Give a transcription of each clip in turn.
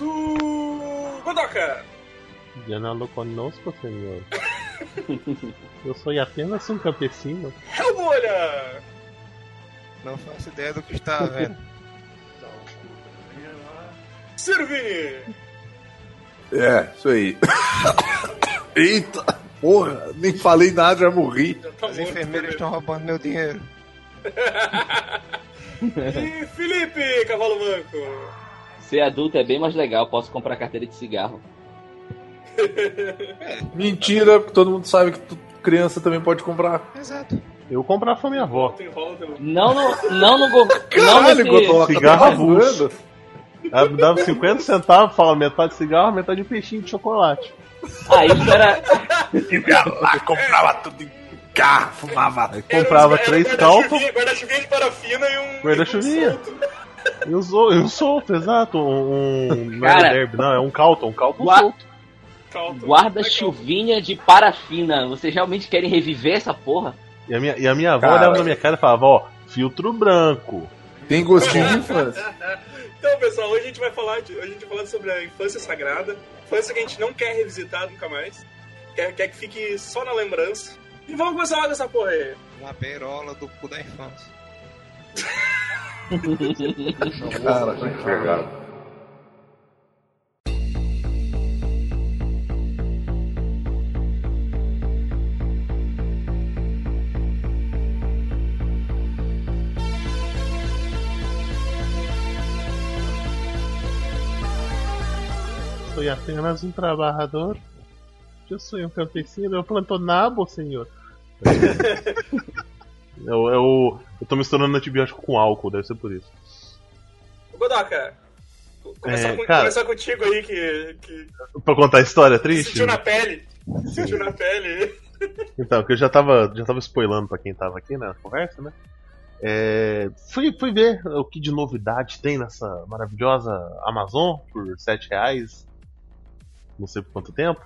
o. Godoka! Já não conosco, senhor. Eu sou apenas um campesino. Hellbolha! Não faço ideia do que está vendo. Servini! É, isso aí. Eita, porra, nem falei nada, já morri. Já tá As enfermeiras também. estão roubando meu dinheiro. E Felipe, cavalo manco! Ser adulto é bem mais legal, posso comprar carteira de cigarro. Mentira, porque todo mundo sabe que tu- criança também pode comprar. Exato. Eu comprava pra minha avó. Também. Não no. Não no. go- Não Caralho, nesse, Godoka, cigarro tá avulso. Ela me dava 50 centavos, fala metade de cigarro, metade de peixinho de chocolate. Ah, isso era. Ia lá, comprava tudo em carro, fumava. Aí comprava Era três calços Guarda-chuvinha de parafina e um. Guarda-chuvinha. E um solto. e usou, eu solto, exato. Um. um não Cara. é derby, não, é um Calton, um Calton Gua- solto. Guarda-chuvinha de parafina. Vocês realmente querem reviver essa porra? E a minha, e a minha avó Cara. olhava na minha cara e falava, ó, filtro branco. Tem gostinho de infância. Então, pessoal, hoje a gente vai falar de, hoje a gente vai falar sobre a infância sagrada, infância que a gente não quer revisitar nunca mais, quer, quer que fique só na lembrança. E vamos começar logo essa porra aí. Uma beirola do cu da infância. Cara, tá empregado. Sou apenas um trabalhador. Eu sou um campesino, eu planto nabo, senhor. eu, eu, eu tô misturando antibiótico com álcool, deve ser por isso. Godoka, começar, É, com- cara. começar contigo aí que, que Pra contar a história triste? sentiu na pele. Sentiu na pele. Então, que eu já tava, já tava spoilando pra quem tava aqui na conversa, né? É, fui, fui ver o que de novidade tem nessa maravilhosa Amazon por 7 reais. Não sei por quanto tempo.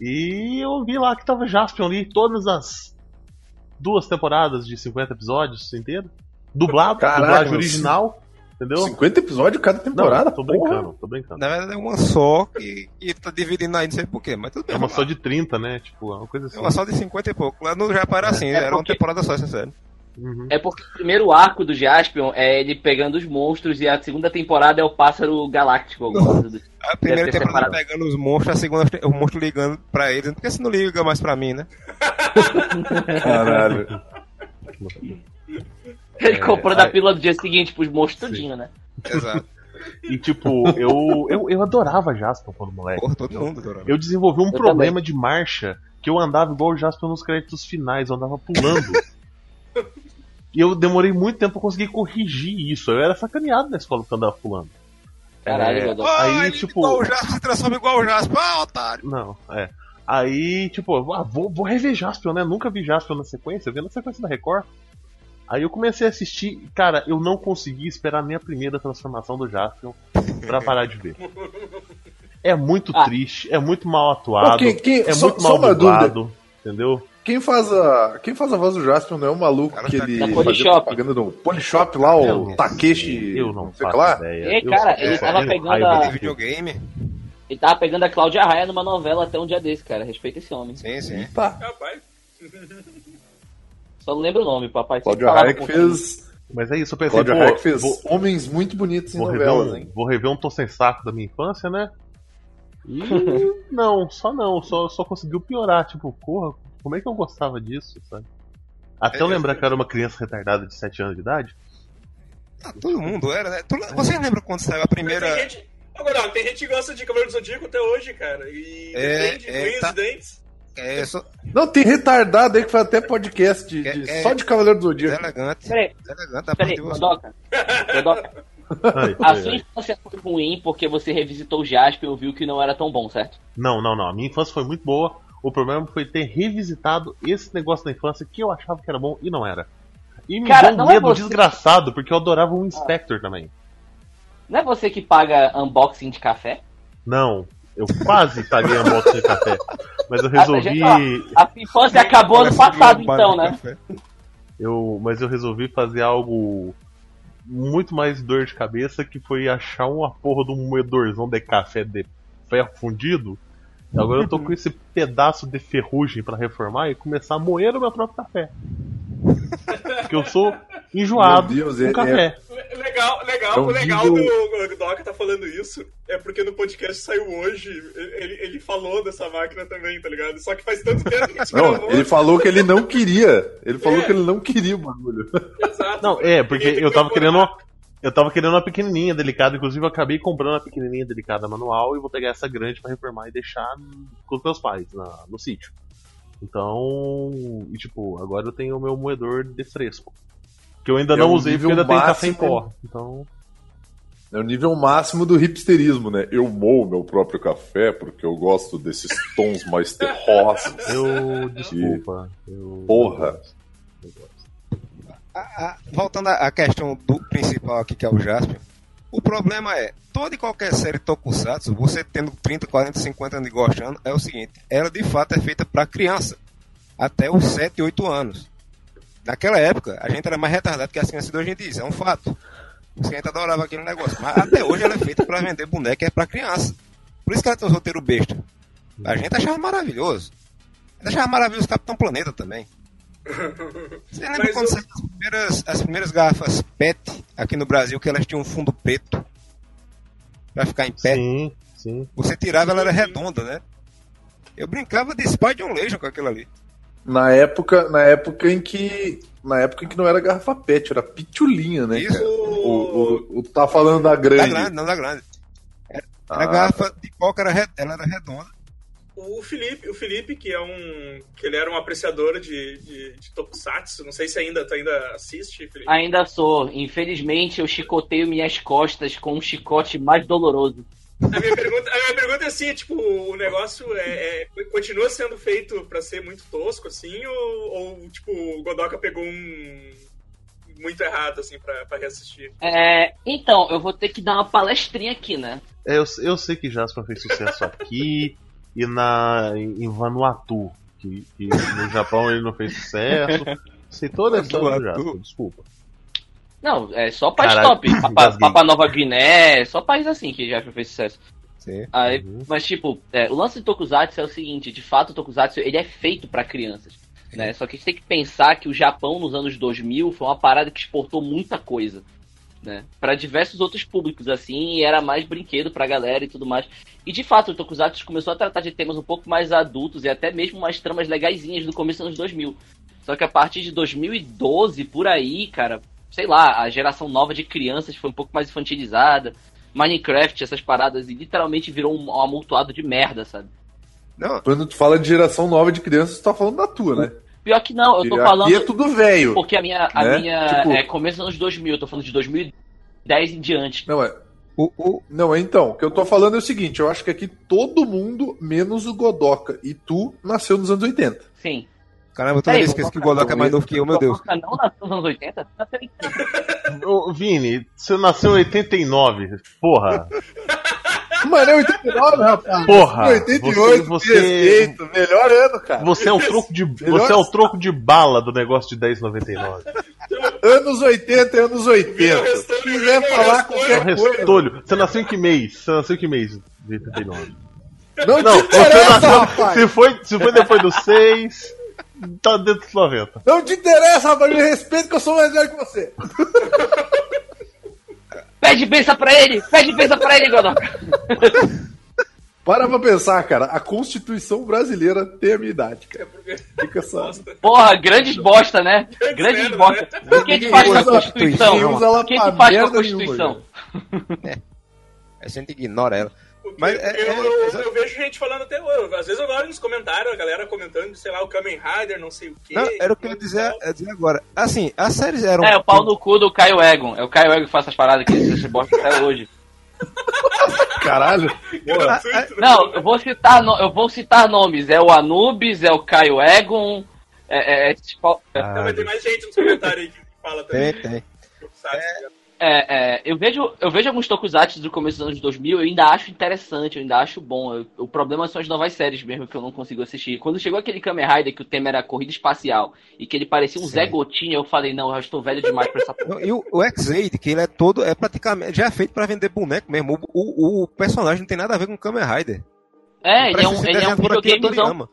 E eu vi lá que tava Jaspion ali, todas as duas temporadas de 50 episódios inteiro. Dublado, Caraca, dublagem original, entendeu? 50 episódios cada temporada? Não, tô porra. brincando, tô brincando. Na verdade é uma só que, que tá dividindo aí, não sei porquê, mas tudo bem. É uma só de 30, né? Tipo, é uma coisa assim. É uma só de 50 e pouco. Lá no Japão era assim, É era uma porque- temporada só, essa série. Uhum. É porque o primeiro arco do Jaspion é ele pegando os monstros e a segunda temporada é o pássaro galáctico. alguma do- A primeira temporada separado. pegando os monstros, a segunda o monstro ligando pra eles. Por que você não liga mais pra mim, né? Caralho. Ele comprou da aí- pílula do dia seguinte pros monstros tudinho, né? Exato. E tipo, eu, eu, eu adorava Jaspion quando moleque. Porra, todo mundo adorava. Eu desenvolvi um Eu problema de marcha que eu andava igual o Jasper nos créditos finais, eu andava pulando. e eu demorei muito tempo pra conseguir corrigir isso. Eu era sacaneado na escola porque eu andava pulando. Caralho, É. Ah, aí, ele tipo- igual o Jasper, se transforma igual o Jasper. Ah, otário. Não, é. Aí, tipo, ah, vou, vou rever Jaspion, né? Nunca vi Jaspion na sequência, eu vi na sequência da Record. Aí eu comecei a assistir, cara, eu não consegui esperar nem a primeira transformação do Jaspion pra parar de ver. É muito Ah. triste, é muito mal atuado, quem- é só- muito só mal dublado, entendeu? Quem faz a. Quem faz a voz do Jasper não é o maluco Cara, que tá ele Da fazia Polishop. propaganda do Polishop lá, Eu o não Takeshi. Eu não sei faço lá. ideia. Eu cara, só- ele eu tava pegando a- videogame. Ele tava pegando a Cláudia Raia numa novela até um dia desse, cara. Respeita esse homem. Sim, sim. Tá. Rapaz, Só não lembro o nome, papai. Falava Raia que fez. Mas é isso, eu pensei, Raia que fez vou, homens muito bonitos em vou rever novelas, um, hein? vou rever um Tô Sem Saco da minha infância, né? E não, só não, só, só conseguiu piorar. Tipo, porra, como é que eu gostava disso, sabe? Até eu É, lembrar que eu era uma criança retardada de 7 anos de idade. Ah, todo mundo era, né? Tu- Você lembra quando saiu a primeira. tem gente. Godoka, tem gente que gosta de Cavaleiro do Zodíaco até hoje, cara. E É, defende é, tá. dentes. É, só, Não, tem retardado aí que faz até podcast de, É, de- é. só de Cavaleiro do Zodíaco. elegante. Peraí, Elegante peraí. Godoka. A sua infância foi ruim porque você revisitou o Jasper e viu que não era tão bom, certo? Não, não, não. A minha infância foi muito boa. O problema foi ter revisitado esse negócio da infância que eu achava que era bom e não era. E me Cara, deu um é medo você- desgraçado, porque eu adorava o Inspector também. Não é você que paga unboxing de café? Não, eu quase paguei a moto de café. Mas eu Ah, resolvi. gente, ó, A sua infância acabou ano a passado, então, né? café. Eu, mas eu resolvi fazer algo muito mais dor de cabeça que foi achar uma porra de um moedorzão de café de ferro fundido. Agora eu tô com esse pedaço de ferrugem pra reformar e começar a moer o meu próprio café. Porque eu sou enjoado Deus, com é- café. Legal, legal, É um o legal vídeo- do o Doca tá falando isso é porque no podcast saiu hoje, ele, ele falou dessa máquina também, tá ligado? Só que faz tanto tempo que a gente Não, gravou. ele falou que ele não queria. Ele falou É. que ele não queria o bagulho. Exato. Não, é, porque eu tava querendo uma, eu tava querendo uma pequenininha delicada, inclusive eu acabei comprando uma pequenininha delicada manual e vou pegar essa grande pra reformar e deixar com os meus pais na- no sítio. Então, e tipo, agora eu tenho o meu moedor de fresco. Que eu ainda É não usei porque ainda tem café em máximo- pó. Então, É o nível máximo do hipsterismo, né? Eu moo meu próprio café porque eu gosto desses tons mais terrosos. eu desculpa. Eu, Porra. eu gosto. A- a- voltando à questão do principal aqui, que é o Jasper, o problema é, toda e qualquer série Tokusatsu, você tendo 30, 40, 50 anos e gostando, é o seguinte, ela de fato é feita para criança, até os 7, 8 anos. Naquela época, a gente era mais retardado que as crianças de hoje em dia, é um fato. Os clientes adoravam aquele negócio, mas até hoje ela é feita para vender boneca é para criança. Por isso que ela tem um roteiro besta. A gente achava maravilhoso. A gente achava maravilhoso o Capitão Planeta também. Você lembra Mas quando o- saíram as primeiras, as primeiras garrafas PET aqui no Brasil, que elas tinham um fundo preto pra ficar em pé? Sim, sim. Você tirava, ela era redonda, né? Eu brincava de Spider Legion com aquilo ali. Na época, na época em que. Na época em que não era garrafa pet, era pitulinha, né? Isso. O, o, o- tá falando da Da grande. grande, não da grande. Era Ah, a garrafa de coca, era, ela era redonda. O Felipe, o Felipe, que é um. que ele era um apreciador de, de, de Tokusatsu, não sei se ainda, tu ainda assiste, Felipe. Ainda sou. Infelizmente, eu chicoteio minhas costas com um chicote mais doloroso. A minha pergunta, a minha pergunta é assim, tipo, o negócio é, é- continua sendo feito pra ser muito tosco, assim, ou, ou, tipo, o Godoka pegou um muito errado, assim, pra, pra reassistir? É, então, eu vou ter que dar uma palestrinha aqui, né? É, eu, eu sei que Jasper fez sucesso aqui e na em Vanuatu, que, que no Japão ele não fez sucesso. Sei toda a história do. Jasper, desculpa. Não, é só país Caralho, top. Papa. Papa Nova Guiné, só país assim que já fez sucesso. Sim. Aí, Uhum. Mas, tipo, é, o lance do Tokusatsu é o seguinte, de fato o Tokusatsu ele é feito pra crianças. Né? Só que a gente tem que pensar que o Japão nos anos 2000 foi uma parada que exportou muita coisa. Né? Para diversos outros públicos, assim, e era mais brinquedo pra galera e tudo mais. E de fato, o Tokusatsu começou a tratar de temas um pouco mais adultos e até mesmo umas tramas legaisinhas no começo dos anos 2000. Só que a partir de 2012, por aí, cara, sei lá, a geração nova de crianças foi um pouco mais infantilizada. Minecraft, essas paradas, e literalmente virou um, um amultuado de merda, sabe? Não, Quando tu fala de geração nova de crianças, tu tá falando da tua, né? Pior que não, eu tô Aqui falando. é tudo velho. Porque a minha, a né? minha Tipo- é começo dos anos 2000, eu tô falando de 2010 em diante. Não, é. o, o, Não, é então. O que eu tô falando é o seguinte: eu acho que aqui todo mundo, menos o Godoka e tu, nasceu nos anos 80. Sim. caramba, toda Ei, vez que esqueço que o Godoka é mais novo que eu, meu Deus. Godoka não nasceu nos anos 80? Nasceu em Ô, Vini, você nasceu em 89. Porra. Mano, é 89, rapaz. Porra, 88, você- você- respeito. Melhor ano, cara. Você é o troco de, você é o troco de bala do negócio de 10,99. Anos 80 é anos 80. Vira o Se quiser falar É o qualquer coisa. restolho. Você nasceu em que mês? Você nasceu em que mês de 89? Não, Não, te interessa, nasceu. rapaz. Se foi, se foi depois do 6, tá dentro dos 90. Não te interessa, rapaz. Me respeita que eu sou mais velho que você. Pede benção pra ele! Pede benção pra ele, Godoka! Para pra pensar, cara. A Constituição brasileira tem a minha idade, É cara. Fica essa. Bosta. Porra, grandes bosta, né? Grandes merda, bosta. né? O que a gente faz com a Constituição? O que a gente faz com a Constituição? A gente ignora ela. Mas é- eu, é- eu- eu vejo gente falando até hoje. Às vezes eu olho nos comentários, a galera comentando, sei lá, o Kamen Rider, não sei o quê. Não, era o que eu ia dizer, eu ia dizer agora. Assim, as séries eram. É, o pau no cu do Caio Egon. É o Caio Egon que faz essas paradas que esse bosta até hoje. Caralho. Gratuito, né? Não, eu vou citar, no- eu vou citar nomes. É o Anubis, é o Caio Egon. É, é, é, tipo, é- Não, mas tem mais gente nos comentários aí que fala também. Tem, tem. Sabe? É, é, eu, vejo, eu vejo alguns tokusatsu do começo dos anos 2000, eu ainda acho interessante, eu ainda acho bom. Eu- o problema são as novas séries mesmo que eu não consigo assistir. Quando chegou aquele Kamen Rider que o tema era corrida espacial e que ele parecia um Sim. Zé Gotinha, eu falei, não, eu já estou velho demais pra essa porra. E o, o X-Aid, que ele é todo, é praticamente, já é feito pra vender boneco mesmo. O, o, o personagem não tem nada a ver com o Kamen Rider. É, ele é um, ele é um videogamezão.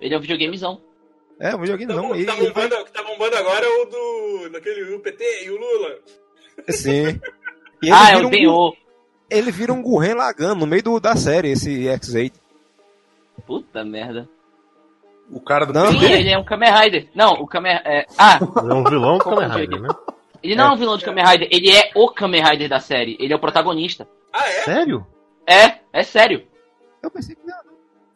Ele é um videogamezão. É, um videogame Tá, E, tá e- bombando, o que tá bombando agora é o do. daquele UPT e o Lula. Sim. E ele Ah, é vira o um, Benô. ele vira um Gurren Lagan no meio do, da série, esse X-Aid. Puta merda. O cara do Não. Sim, ele é um Kamen Rider. Não, o Kamen é, Ah, Ele é um vilão do Kamen Confundi Rider, né? ele não é um vilão de Kamen Rider, ele é o Kamen Rider da série. Ele é o protagonista. Ah, é? Sério? É, é sério. Eu pensei que não.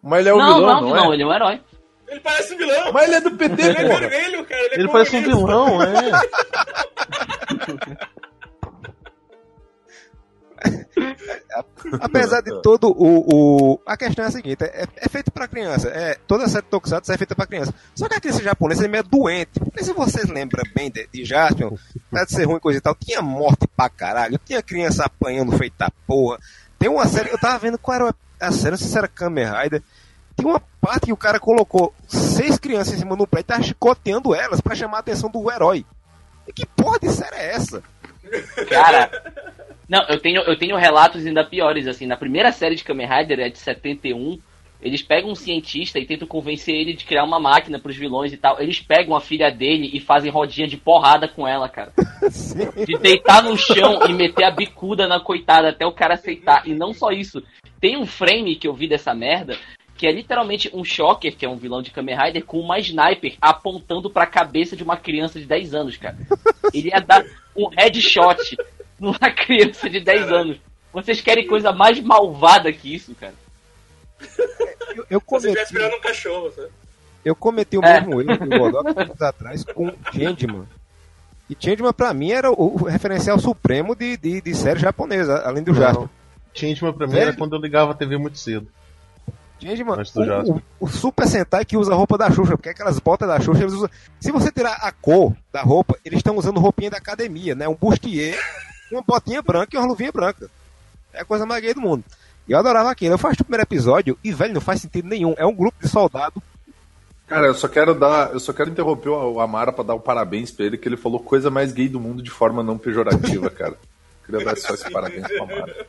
Mas ele é o não, vilão, não é um não vilão, é? ele é um herói. Ele parece um vilão. Mas ele é do PT, Ele é vermelho, cara. Ele, é Ele parece um vilão, é. Apesar de todo o, o. A questão é a seguinte: é, é feito pra criança. É, toda a série Tokusatsu é feita pra criança. Só que a criança japonesa é meio doente. Porque se vocês lembram bem de, de Jaspion, apesar de ser ruim coisa e tal, tinha morte pra caralho. Tinha criança apanhando feita porra. Tem uma série, eu tava vendo qual era a série, não sei se era Kamen Rider. Tem uma parte que o cara colocou seis crianças em cima do prédio e tava chicoteando elas pra chamar a atenção do herói. E que porra de série é essa? Cara, não, eu tenho, eu tenho relatos ainda piores, assim, na primeira série de Kamen Rider, é de 71, eles pegam um cientista e tentam convencer ele de criar uma máquina pros vilões e tal. Eles pegam a filha dele e fazem rodinha de porrada com ela, cara. Sim. De deitar no chão e meter a bicuda na coitada até o cara aceitar. E não só isso, tem um frame que eu vi dessa merda que é literalmente um Shocker, que é um vilão de Kamen Rider, com uma sniper apontando pra cabeça de uma criança de 10 anos, cara. Ele ia dar um headshot numa criança de 10 anos. Vocês querem coisa mais malvada que isso, cara? Eu, eu você cometi, estiver esperando um cachorro, sabe? eu cometi o É. mesmo erro que o Godoka anos atrás com Changeman. E Changeman pra mim era o, referencial supremo de, de, de série japonesa, além do Jasper. Changeman pra mim era Sério? quando eu ligava a TV muito cedo. Changeman, do o, o, o Super Sentai que usa a roupa da Xuxa, porque aquelas botas da Xuxa eles usam. Se você tirar a cor da roupa, eles estão usando roupinha da academia, né? Um bustier, uma botinha branca e uma luvinha branca. É a coisa mais gay do mundo. E eu adorava aquilo. Eu faço o primeiro episódio e, velho, não faz sentido nenhum. É um grupo de soldados Cara, eu só quero dar, eu só quero interromper o Amara pra dar um parabéns pra ele, que ele falou coisa mais gay do mundo de forma não pejorativa, cara. Queria dar só esse parabéns pro Amara.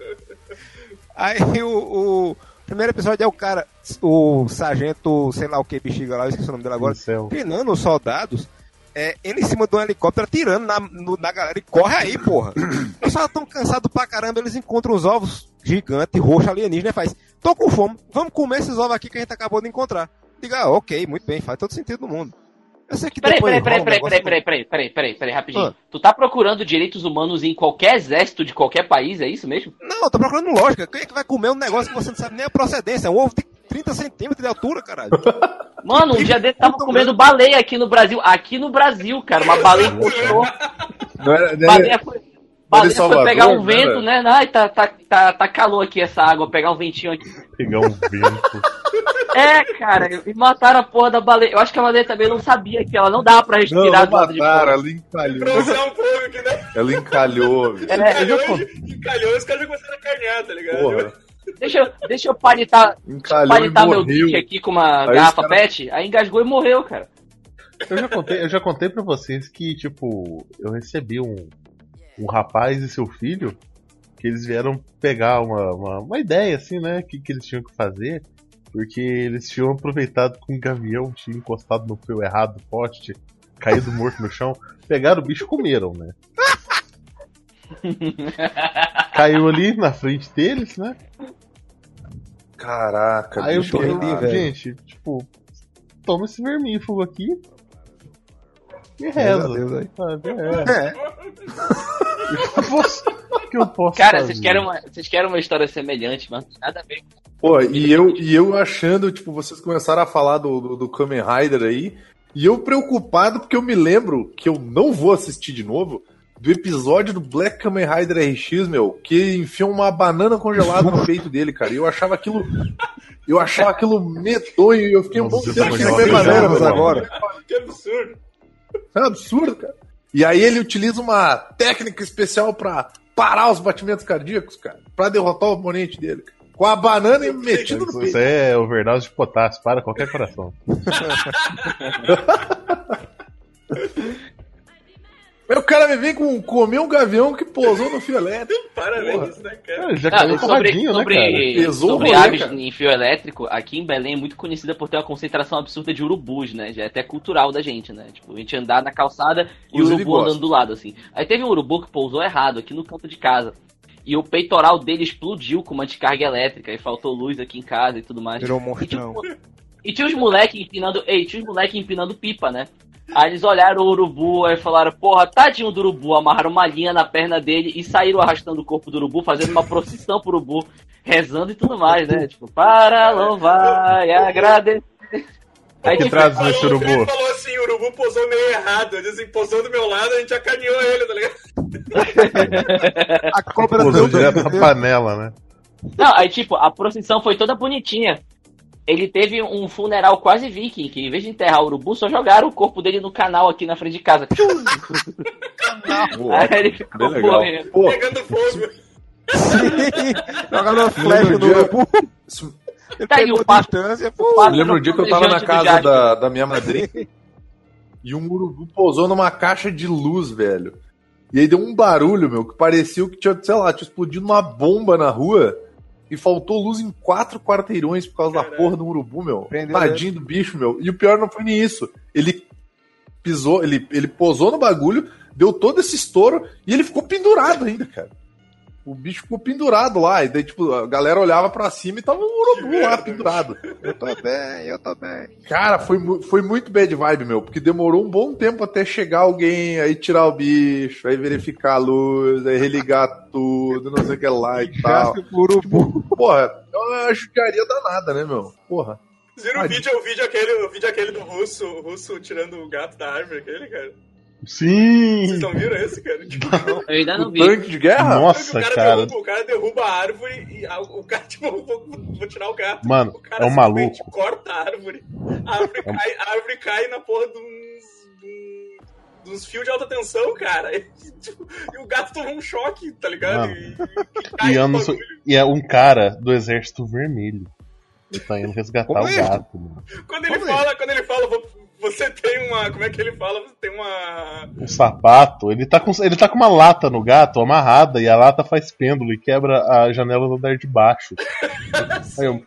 Aí o, o primeiro episódio é o cara, o sargento, sei lá o que, bexiga lá, eu esqueci o nome dele agora, Pincel. treinando os soldados, é, ele em cima de um helicóptero atirando na, no- na galera e corre aí, porra. Os soldados tão cansados pra caramba, eles encontram os ovos gigantes, roxo, alienígena e faz, tô com fome, vamos comer esses ovos aqui que a gente acabou de encontrar. Diga, ah, ok, muito bem, faz todo sentido no mundo. Eu sei que Peraí, peraí, peraí, peraí, peraí, peraí, peraí, peraí, peraí, peraí, rapidinho. Ah. Tu tá procurando direitos humanos em qualquer exército de qualquer país, é isso mesmo? Não, eu tô procurando lógica. Quem é que vai comer um negócio que você não sabe nem a procedência? É um ovo de 30 centímetros de altura, caralho. Mano, um dia desse tava comendo baleia aqui no Brasil. Aqui no Brasil, cara. Uma baleia encostou. Não era, não Baleia era, foi, baleia foi Salvador, pegar um né, vento, né? Ai, tá, tá, tá, tá calor aqui essa água. Pegar um ventinho aqui. Pegar um vento. É, cara. E mataram a porra da baleia. Eu acho que a baleia também não sabia que ela não dava pra não, respirar não de mataram, ela encalhou. Pra usar um né? Ela encalhou, velho. É, Encalhou, encalhou, os caras já começaram a carnear, tá ligado? Porra, deixa, eu- deixa eu palitar, encalhou palitar meu bicho aqui com uma Aí garrafa cara- pet. Aí engasgou e morreu, cara. Eu já contei, eu já contei pra vocês que, tipo, eu recebi um, um rapaz e seu filho que eles vieram pegar uma, uma, uma ideia, assim, né? Que, que eles tinham que fazer. Porque eles tinham aproveitado que um gavião tinha encostado no fio errado do poste, caído morto no chão. Pegaram o bicho e comeram, né? Caiu ali na frente deles, né? Caraca, Aí eu, bicho. eu errado. gente, tipo, toma esse vermífugo aqui e reza. Deus aí. sabe? É. É. Eu posso, que eu posso Cara, fazer? vocês querem, uma, vocês querem uma história semelhante, mas tem nada a ver. Pô, e eu, e eu achando, tipo, vocês começaram a falar do, do, do Kamen Rider aí, e eu preocupado porque eu me lembro que eu não vou assistir de novo do episódio do Black Kamen Rider RX, meu, que enfiam uma banana congelada no peito dele, cara. E eu achava aquilo. Eu achava aquilo medonho e eu fiquei um bom Nossa, tempo sem comer jovem, banana, jovem, agora. Que absurdo. É um absurdo, cara. E aí ele utiliza uma técnica especial pra parar os batimentos cardíacos, cara. Pra derrotar o oponente dele. cara. Com a banana e metido no Isso peito. é overdose de potássio para qualquer coração. Aí o cara me vem com comer um gavião que pousou no fio elétrico. Parabéns, né, cara? É, já Ah, caiu sobre né, sobre, cara? Pesou sobre aves cara. em fio elétrico, aqui em Belém é muito conhecida por ter uma concentração absurda de urubus, né? Já é até cultural da gente, né? Tipo, a gente andar na calçada e o urubu andando do lado, assim. Aí teve um urubu que pousou errado aqui no canto de casa. E o peitoral dele explodiu com uma descarga elétrica e faltou luz aqui em casa e tudo mais. Virou um E e tinha os moleques empinando. Ei, tinha os moleques empinando pipa, né? Aí eles olharam o urubu e falaram, porra, tadinho do urubu, amarraram uma linha na perna dele e saíram arrastando o corpo do urubu, fazendo uma procissão pro urubu, rezando e tudo mais, né? Tipo, para louvar e agradecer. Aí, Que tipo, traz Falou, nesse o Felipe urubu. falou assim, o urubu posou meio errado. Ele assim, posou do meu lado, a gente acarinhou ele, tá ligado? A cobra Pousou deu direto na panela, né? Não, aí tipo, a procissão foi toda bonitinha. Ele teve um funeral quase viking, que em vez de enterrar o urubu, só jogaram o corpo dele no canal aqui na frente de casa. Tchum! Aí ele ficou morrendo. Pegando fogo. Jogando uma flecha no urubu. Tá aí o papo. distância. O Pô, papo Eu lembro um dia que eu tava na casa da, da minha madrinha e um urubu pousou numa caixa de luz, velho. E aí deu um barulho, meu, que parecia que tinha, sei lá, tinha explodido uma bomba na rua e faltou luz em quatro quarteirões por causa da Caralho. porra do urubu, meu. Prendeu Tadinho do bicho, meu. E o pior não foi nem isso. Ele pisou, ele, ele posou no bagulho, deu todo esse estouro e ele ficou pendurado ainda, cara. O bicho ficou pendurado lá, e daí, tipo, a galera olhava pra cima e tava um urubu lá pendurado. eu tô bem, eu tô bem. Cara, foi, foi muito bad vibe, meu, porque demorou um bom tempo até chegar alguém, aí tirar o bicho, aí verificar a luz, aí religar tudo, não sei o que lá e tal. Pro urubu. Porra, é uma judiaria danada, né, meu? Porra. Vocês viram o vídeo, o vídeo aquele, o vídeo aquele do russo, o russo tirando o gato da árvore, aquele, cara? Sim! Vocês não viram esse, cara? Tipo, Eu ainda não O vi. tanque de guerra? Nossa, o, cara cara. Derruba, o cara derruba a árvore e a- o cara, tipo, vou, vou tirar o gato. Mano, o cara é um maluco. corta a árvore. A árvore, cai, a árvore cai na porra de uns. de um- uns fios de alta tensão, cara. E, tipo, e o gato toma um choque, tá ligado? Mano. E, e cai E, no e é um cara do exército vermelho. Ele tá indo resgatar Como o é? gato, mano. Quando ele Como é? fala, quando ele fala, "Vo- você tem uma. Como é que ele fala? Você tem uma. Um sapato. Ele tá, com, ele tá com uma lata no gato amarrada e a lata faz pêndulo e quebra a janela do andar de baixo. Aí eu,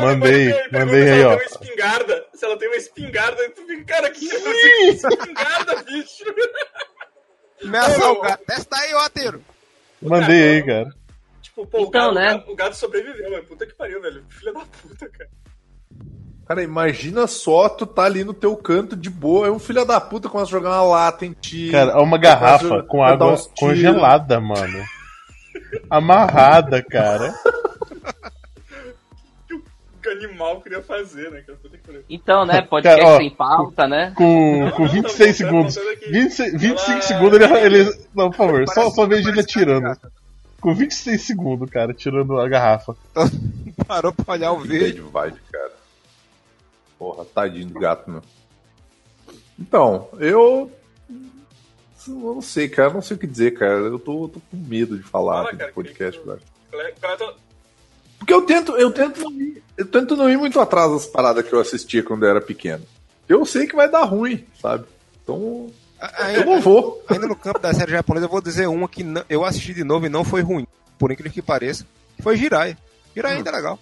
Mandei, depois ele pergunta mandei se aí, ela ó. tem uma espingarda. Se ela tem uma espingarda, tu fica, cara, que espingarda, bicho? Ameaçar o gato. Testa aí, ô ateiro. mandei aí, cara. Tipo, pô, o, Então, gato, né? o gato sobreviveu, mas puta que pariu, velho. Filha da puta, cara. Cara, imagina só tu tá ali no teu canto de boa, aí um filho da puta começa a jogar uma lata em ti. Cara, é uma garrafa a- com água congelada, mano. Amarrada, cara. Que animal queria fazer, né. Então, né, podcast Cara, ó, sem pauta, né? Com, com Não, 26 tá segundos. voltando aqui. 26, 25 Ela- segundos ele, ele. Não, por favor, só, Parece- só vejo ele atirando. Com 26 segundos, cara, tirando a garrafa. Parou pra olhar o vídeo. Bad vibe, cara. Porra, tadinho do gato, meu. Então, eu. eu não sei, cara. Não sei o que dizer, cara. Eu tô, tô com medo de falar Fala, cara, do podcast, que- velho. Qual qual a tua- Porque eu tento, eu tento não ir, eu tento não ir muito atrás das paradas que eu assistia quando eu era pequeno. Eu sei que vai dar ruim, sabe? Então, eu não vou. Ainda no campo da série japonesa, eu vou dizer uma que não- eu assisti de novo e não foi ruim, por incrível que pareça, que foi Jiraiya. Jiraiya ainda é legal.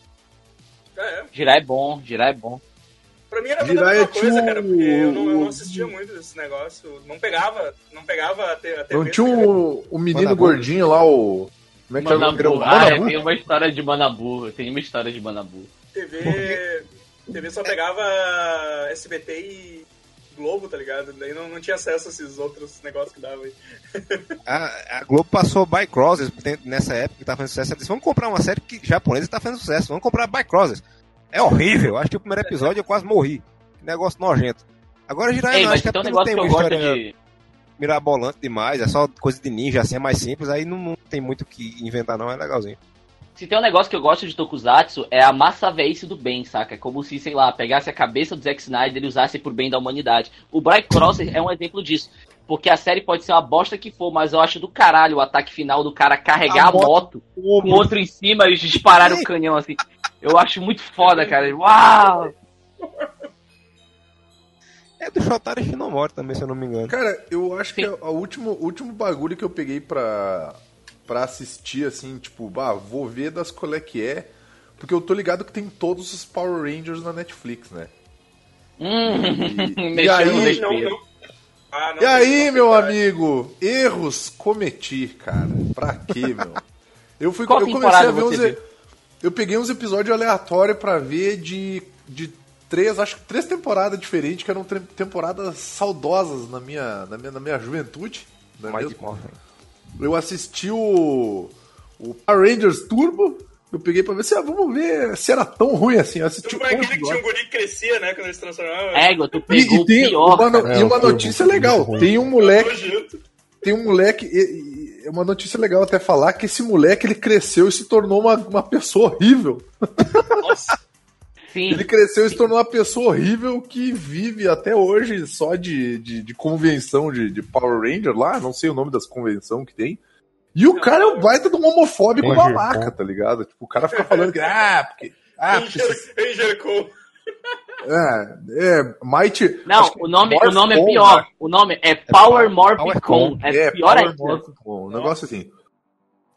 É, é. Girar é bom, girar é bom. Pra mim era tudo a mesma coisa, tinha cara, porque eu não, eu não o- assistia muito desse negócio. Não pegava, não pegava a TV. Não tinha um, o menino Manabu. gordinho lá, o. Como é que chama? Manabu. Era o Ah, Manabu? tem uma história de Manabu. Tem uma história de Manabu. TV, TV só pegava SBT e Globo, tá ligado? Daí não, não tinha acesso a esses outros negócios que dava aí. A, a Globo passou By Crosses nessa época que tá fazendo sucesso. Ela disse: vamos comprar uma série que japonesa que tá fazendo sucesso, vamos comprar By Crosses. É horrível, acho que o primeiro episódio eu quase morri. Que negócio nojento. Agora Jiraiya Ei, não, acho que é tem um porque não tem uma história de. mirabolante demais, é só coisa de ninja, assim, é mais simples, aí não, não tem muito o que inventar não, é legalzinho. Se tem um negócio que eu gosto de Tokusatsu, é a massa veice do bem, saca? É como se, sei lá, pegasse a cabeça do Zack Snyder e usasse por bem da humanidade. O Bright Crosser é um exemplo disso. porque a série pode ser uma bosta que for, mas eu acho do caralho o ataque final do cara carregar a, A moto, com outro em cima e disparar o canhão assim. Eu acho muito foda, cara. Uau! É do Shotaro Shinomori também, se eu não me engano. Cara, eu acho que Sim. é o último, último bagulho que eu peguei pra, pra assistir, assim, tipo, bah, vou ver das qual é que é. Porque eu tô ligado que tem todos os Power Rangers na Netflix, né? Hum, E- e aí- Não, não. Ah, não E aí, meu novidade. amigo, erros cometi, cara. Pra quê, meu? Eu fui Qual eu comecei a ver uns viu? Eu peguei uns episódios aleatórios pra ver de de três, acho que três temporadas diferentes, que eram temporadas saudosas na minha na minha, na minha juventude, não é? Morphin. Eu assisti o o Power Rangers Turbo, eu peguei pra ver se ah, vamos ver se era tão ruim assim. Eu assisti Tipo, um é aquele que tinha um guri que crescia, né? Quando ele se transformava. Égua, tu E, pegou e tem o pior. uma, no- cara. e uma É, Turbo, notícia muito legal. Tem um moleque tem um moleque. e- e- É uma notícia legal até falar que esse moleque ele cresceu e se tornou uma, uma pessoa horrível. Nossa. Sim. Ele cresceu e se tornou uma pessoa horrível que vive até hoje só de, de, de convenção de, de Power Ranger lá. Não sei o nome das convenções que tem. E o cara é um baita de um homofóbico babaca, Com. tá ligado? Tipo, o cara fica falando que. Ah, porque. Ah, porque. Ranger, Ranger. É, é, Mighty. Não, o nome, o nome é pior. né? O nome é Power Morph Power Com. Com. É pior Power ainda. Um negócio assim.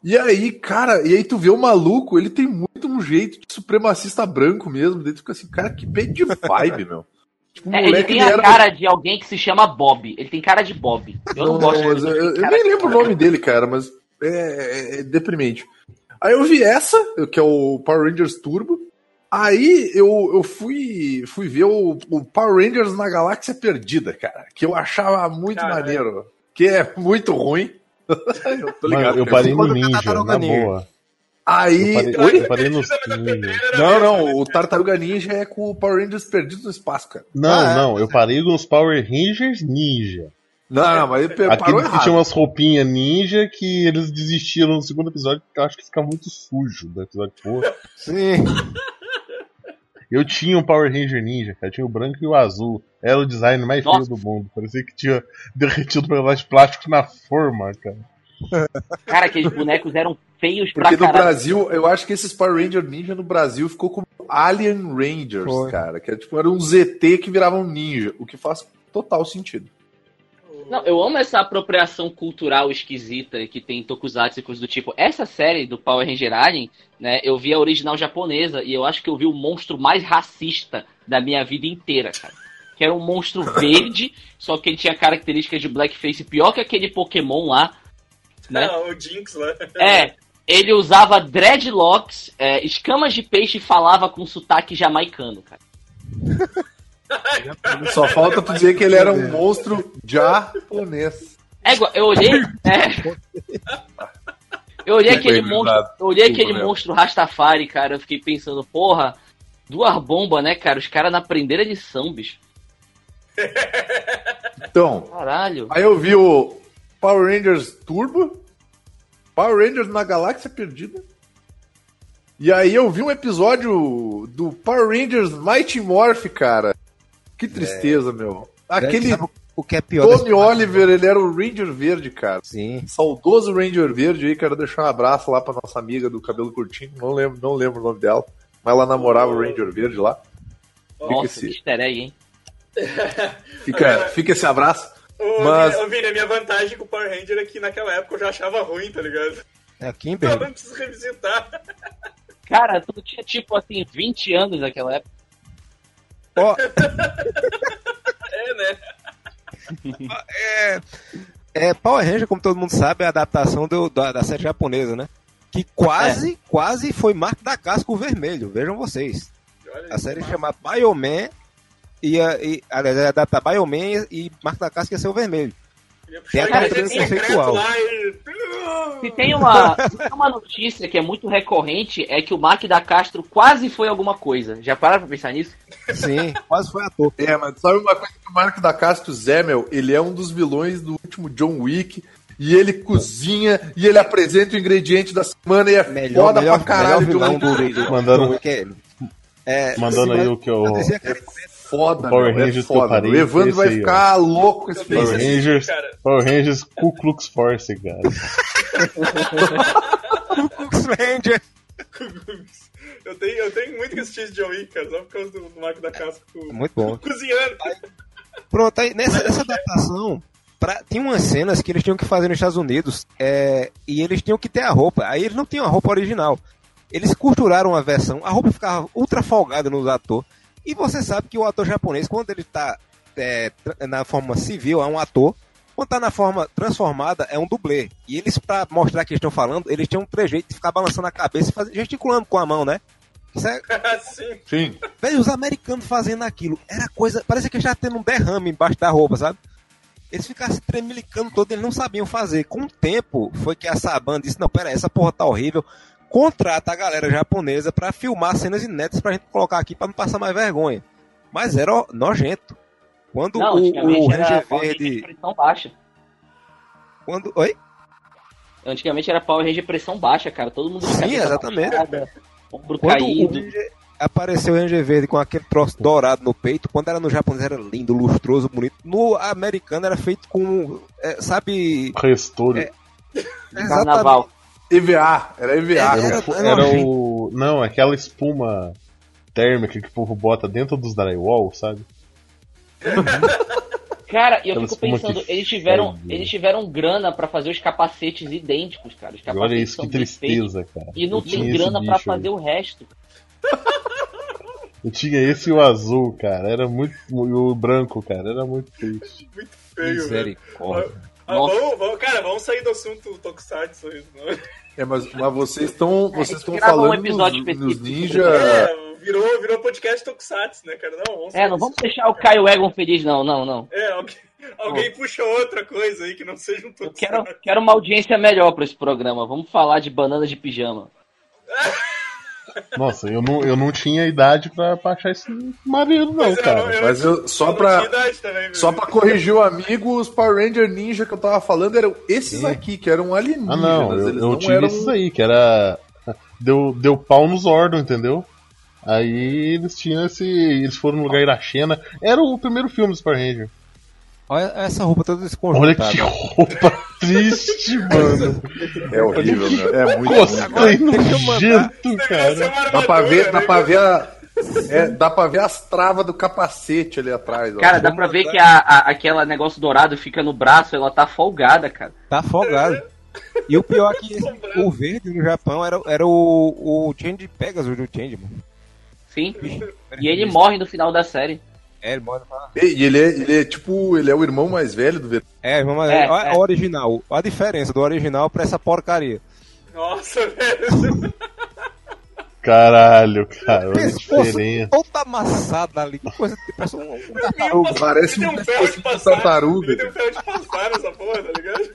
E aí, cara, e aí tu vê o maluco, ele tem muito um jeito de supremacista branco mesmo. Daí tu fica assim, cara, que bad de vibe, meu. Tipo, É, ele tem a era- cara de alguém que se chama Bob. Ele tem cara de Bob. Eu não, Não, gosto dele, eu, eu nem lembro o nome dele, cara, mas é, é- é deprimente. Aí eu vi essa, que é o Power Rangers Turbo. Aí eu, eu fui, fui ver o, o Power Rangers na Galáxia Perdida, cara, que eu achava muito Caralho. maneiro, que é muito ruim. eu tô Mano, eu parei no Ninja, na Ninja. boa. Aí. Eu parei, Oi? eu parei no Ninja. Não, não, o Tartaruga Ninja é com o Power Rangers Perdidos no Espaço, cara. Não, Ah, é. não, eu parei nos Power Rangers Ninja. Não, não, mas ele parou Aqueles que tinham umas roupinhas ninja que eles desistiram no segundo episódio porque eu acho que fica muito sujo do episódio. Pô, Sim. eu tinha um Power Ranger ninja, cara. Eu tinha o branco e o azul. Era o design mais Nossa. feio do mundo. Parecia que tinha derretido um pedaço de plástico na forma, cara. Cara, aqueles bonecos eram feios Porque pra no caralho. Brasil, eu acho que esses Power Ranger Ninja no Brasil ficou como Alien Rangers, Foi. cara. Que é, tipo, era um ZT que viravam ninja, o que faz total sentido. Não, eu amo essa apropriação cultural esquisita que tem em Tokusatsu e coisas do tipo. Essa série do Power Ranger Alien, né, eu vi a original japonesa e eu acho que eu vi o monstro mais racista da minha vida inteira, cara. Que era um monstro verde, só que ele tinha características de blackface pior que aquele Pokémon lá, né? Não, o Jinx lá. É, ele usava dreadlocks, é, escamas de peixe e falava com sotaque jamaicano, cara. Só falta tu dizer que ele era um monstro japonês. É, eu olhei. é. Eu olhei aquele monstro. Eu olhei aquele monstro Rastafari, cara. Eu fiquei pensando, porra, duas bombas, né, cara? Os caras na prendeira de São, bicho. Então, Caralho. aí eu vi o Power Rangers Turbo, Power Rangers na Galáxia Perdida. E aí eu vi um episódio do Power Rangers Mighty Morph, cara. Que tristeza, meu. Aquele o que é pior Tony Oliver, ele era o Ranger Verde, cara. Sim. Saudoso Ranger Verde aí, quero deixar um abraço lá pra nossa amiga do cabelo curtinho. Não lembro, não lembro o nome dela. Mas ela namorava o Ranger Verde lá. Nossa, esse- que easter egg, hein? Fica, fica esse abraço. Ô, Mas- Vini, ô, Vini, a minha vantagem com o Power Ranger é que naquela época eu já achava ruim, tá ligado? É a Eu não preciso revisitar. Cara, tu tinha tipo assim, 20 anos naquela época. Ó, É, né? é, Power Ranger, como todo mundo sabe, é a adaptação do- da, da série japonesa, né? Que quase, quase foi Marco da Casca o Vermelho, vejam vocês. A série chama Bioman e, a- e aliás, é adaptar Bioman e, e Marco da Casca ia ser o Vermelho. E... Se tem uma, uma notícia que é muito recorrente, é que o Mark da Castro quase foi alguma coisa. Já pararam pra pensar nisso? Sim, quase foi ator. É, mas sabe uma coisa que o Marco da Castro Zemel, ele é um dos vilões do último John Wick. E ele cozinha e ele apresenta o ingrediente da semana e é Melhor, foda melhor, pra caralho. melhor vilão do, Wick. do, do Mandando- é ele. Mandando aí o que eu. É foda, Power meu, é Rangers eu foda. parei O Evandro vai aí, ó. ficar louco com esse Power Rangers, cara. Power Rangers Ku Klux Force, cara. Kux Ranger. Eu tenho, eu tenho muito que assistir esse John Wick, cara, só por causa do, do Marco da Casca co- Muito bom. cozinhando. Pronto, aí nessa, nessa adaptação, pra, tinha umas cenas que eles tinham que fazer nos Estados Unidos é, e eles tinham que ter a roupa. Aí eles não tinham a roupa original. Eles costuraram a versão, a roupa ficava ultra folgada nos atores. E você sabe que o ator japonês, quando ele tá é, na forma civil, é um ator. Quando tá na forma transformada, é um dublê. E eles, pra mostrar que eles estão falando, eles tinham um trejeito de ficar balançando a cabeça e fazer, gesticulando com a mão, né? Isso é, Sim. Sim. Velho, os americanos fazendo aquilo, era coisa. Parecia que já tendo um derrame embaixo da roupa, sabe? Eles ficavam se tremelicando todo, eles não sabiam fazer. Com o tempo, foi que a Saban disse: Não, pera essa porra tá horrível. Contrata a galera japonesa pra filmar cenas inéditas pra gente colocar aqui pra não passar mais vergonha. Mas era nojento. Quando Não, o, o era Ranger Verde. pressão baixa. Quando. Oi? Antigamente era Power Ranger pressão baixa, cara. Todo mundo Sim, exatamente. baixada, ombro Quando o caído. Ranger apareceu o Ranger Verde com aquele troço dourado no peito, quando era no japonês era lindo, lustroso, bonito. No americano era feito com. é, sabe. Restolho. É. Carnaval. EVA, era EVA. Era- Era, era- o- era o. Não, aquela espuma térmica que o povo bota dentro dos drywall, sabe? Cara, e eu fico pensando, eles tiveram, fede. eles tiveram grana pra fazer os capacetes idênticos, cara. Os E capacetes olha isso, que tristeza, cara. E não Eu tem grana pra bicho aí. fazer o resto. Eu tinha esse e o azul, cara. Era muito. E o branco, cara. Era muito triste. Muito feio. Misericórdia. Ah, vamos, vamos, cara, vamos sair do assunto Tokusatsu aí. É, mas, mas vocês estão vocês estão um falando episódio nos, nos ninja. É, virou, virou podcast Tokusatsu, né, cara? Não, vamos É, não vamos deixar o Caio Egon feliz, não, não, não. É, alguém, alguém puxa outra coisa aí que não seja um Eu Tokusatsu. quero, quero uma audiência melhor pra esse programa. Vamos falar de bananas de pijama. Nossa, eu não, eu não tinha idade pra, pra achar isso maneiro, não, eu cara. não- eu- Mas eu, só pra, também, só pra corrigir o amigo, os Power Ranger Ninja que eu tava falando eram esses aqui, que eram alienígenas. Ah, não, eu, eles eu não tive eram... esses aí, que era. Deu, deu pau nos Zordon, entendeu? Aí eles tinham esse. Eles foram no lugar Irachena. Era o primeiro filme dos Power Ranger. Olha essa roupa toda Olha desconjuntada. que roupa triste, mano. É horrível, né? É muito mandar. nojento, é cara. Dá pra ver, dá pra cara? ver a. é, dá pra ver as travas do capacete ali atrás. ó. Cara, dá pra ver que a, a- aquela negócio dourado fica no braço, ela tá folgada, cara. Tá afogado. E o pior é que esse- o verde no Japão era, era o, o Change Pegasus do Change, mano. Sim. E ele morre no final da série. É, ele morre pra... E ele é, ele é tipo, ele é o irmão mais velho do Ver- É, vamos É, olha é. o original. A diferença do original pra essa porcaria. Nossa, velho. Caralho, cara, olha diferença. toda amassada ali. Que coisa que parece um, um tartaruga. Parece Ele um tem um ferro de passar. tartaruga. Ele tem um ferro de passar nessa porra, tá ligado?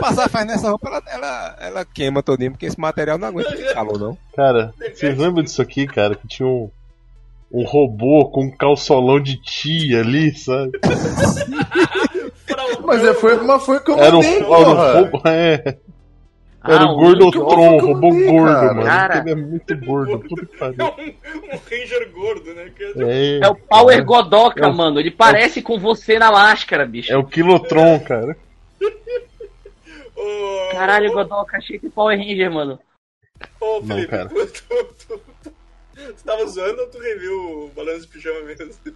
Passar faz nessa roupa, ela, ela, ela queima todinho, porque esse material não aguenta calor, não. Cara, vocês lembram disso aqui, cara? Que tinha um, um robô com um calçolão de tia ali, sabe? O- Mas é, foi, mas foi o que eu Era um, um robô. É. Era Ah, o o Gordotron, Ninja. robô Cara, gordo, mano. cara. Ele é muito gordo, que É um, um Ranger gordo, né? Que É, É o Power Godoka, É o- mano. Ele parece com você na máscara, bicho. é o Kilotron, cara. Caralho, Godoka, achei que Power Ranger, mano. Ô, Não, Felipe, cara. tu, tu, tu, tu, tu tava zoando ou tu reviu o balanço de pijama mesmo?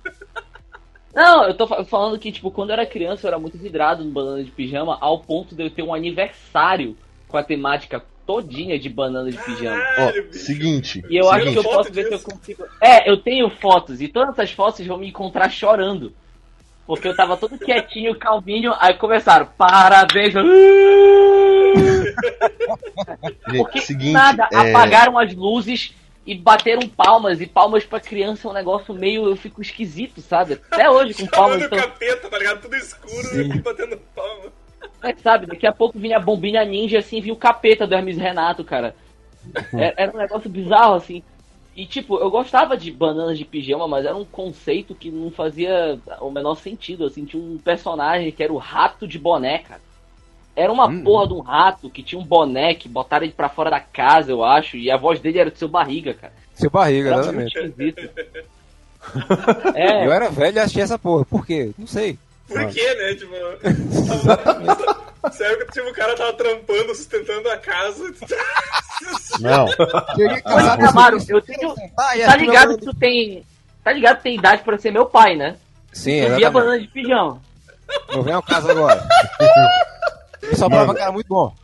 Não, eu tô fa- falando que, tipo, quando eu era criança eu era muito vidrado no banana de pijama, ao ponto de eu ter um aniversário com a temática todinha de banana de pijama. Ó, Caralho, bicho. seguinte. E eu acho que eu posso ver se eu consigo. É, eu tenho fotos, e todas essas fotos vão me encontrar chorando. Porque eu tava todo quietinho, calminho, aí começaram, parabéns. Gente, Porque seguinte, nada, é, apagaram as luzes e bateram palmas, e palmas pra criança é um negócio meio, eu fico esquisito, sabe? Até hoje com palmas, Chamando o então, capeta, tá ligado? Tudo escuro Sim. e aqui batendo palma. mas sabe, daqui a pouco vinha a bombinha ninja, assim, vinha o capeta do Hermes Renato, cara. Era, era um negócio bizarro, assim. E, tipo, eu gostava de bananas de pijama, mas era um conceito que não fazia o menor sentido, assim. Tinha um personagem que era o rato de boné, cara. Era uma Hum. porra de um rato que tinha um boné que botaram ele pra fora da casa, eu acho, e a voz dele era do seu barriga, cara. Seu barriga, Era exatamente. É, Eu era velho e assistia essa porra. Por quê? Não sei. Por quê, né? Tipo. Sério que tipo, o cara tava trampando, sustentando a casa. Não, Olha, Camaro, eu tenho. Tá ligado que tu tem. Tá ligado que tem idade pra ser meu pai, né? Sim, Eu vi a banana de pijama. Não vem ao caso agora. Só prova que era muito bom.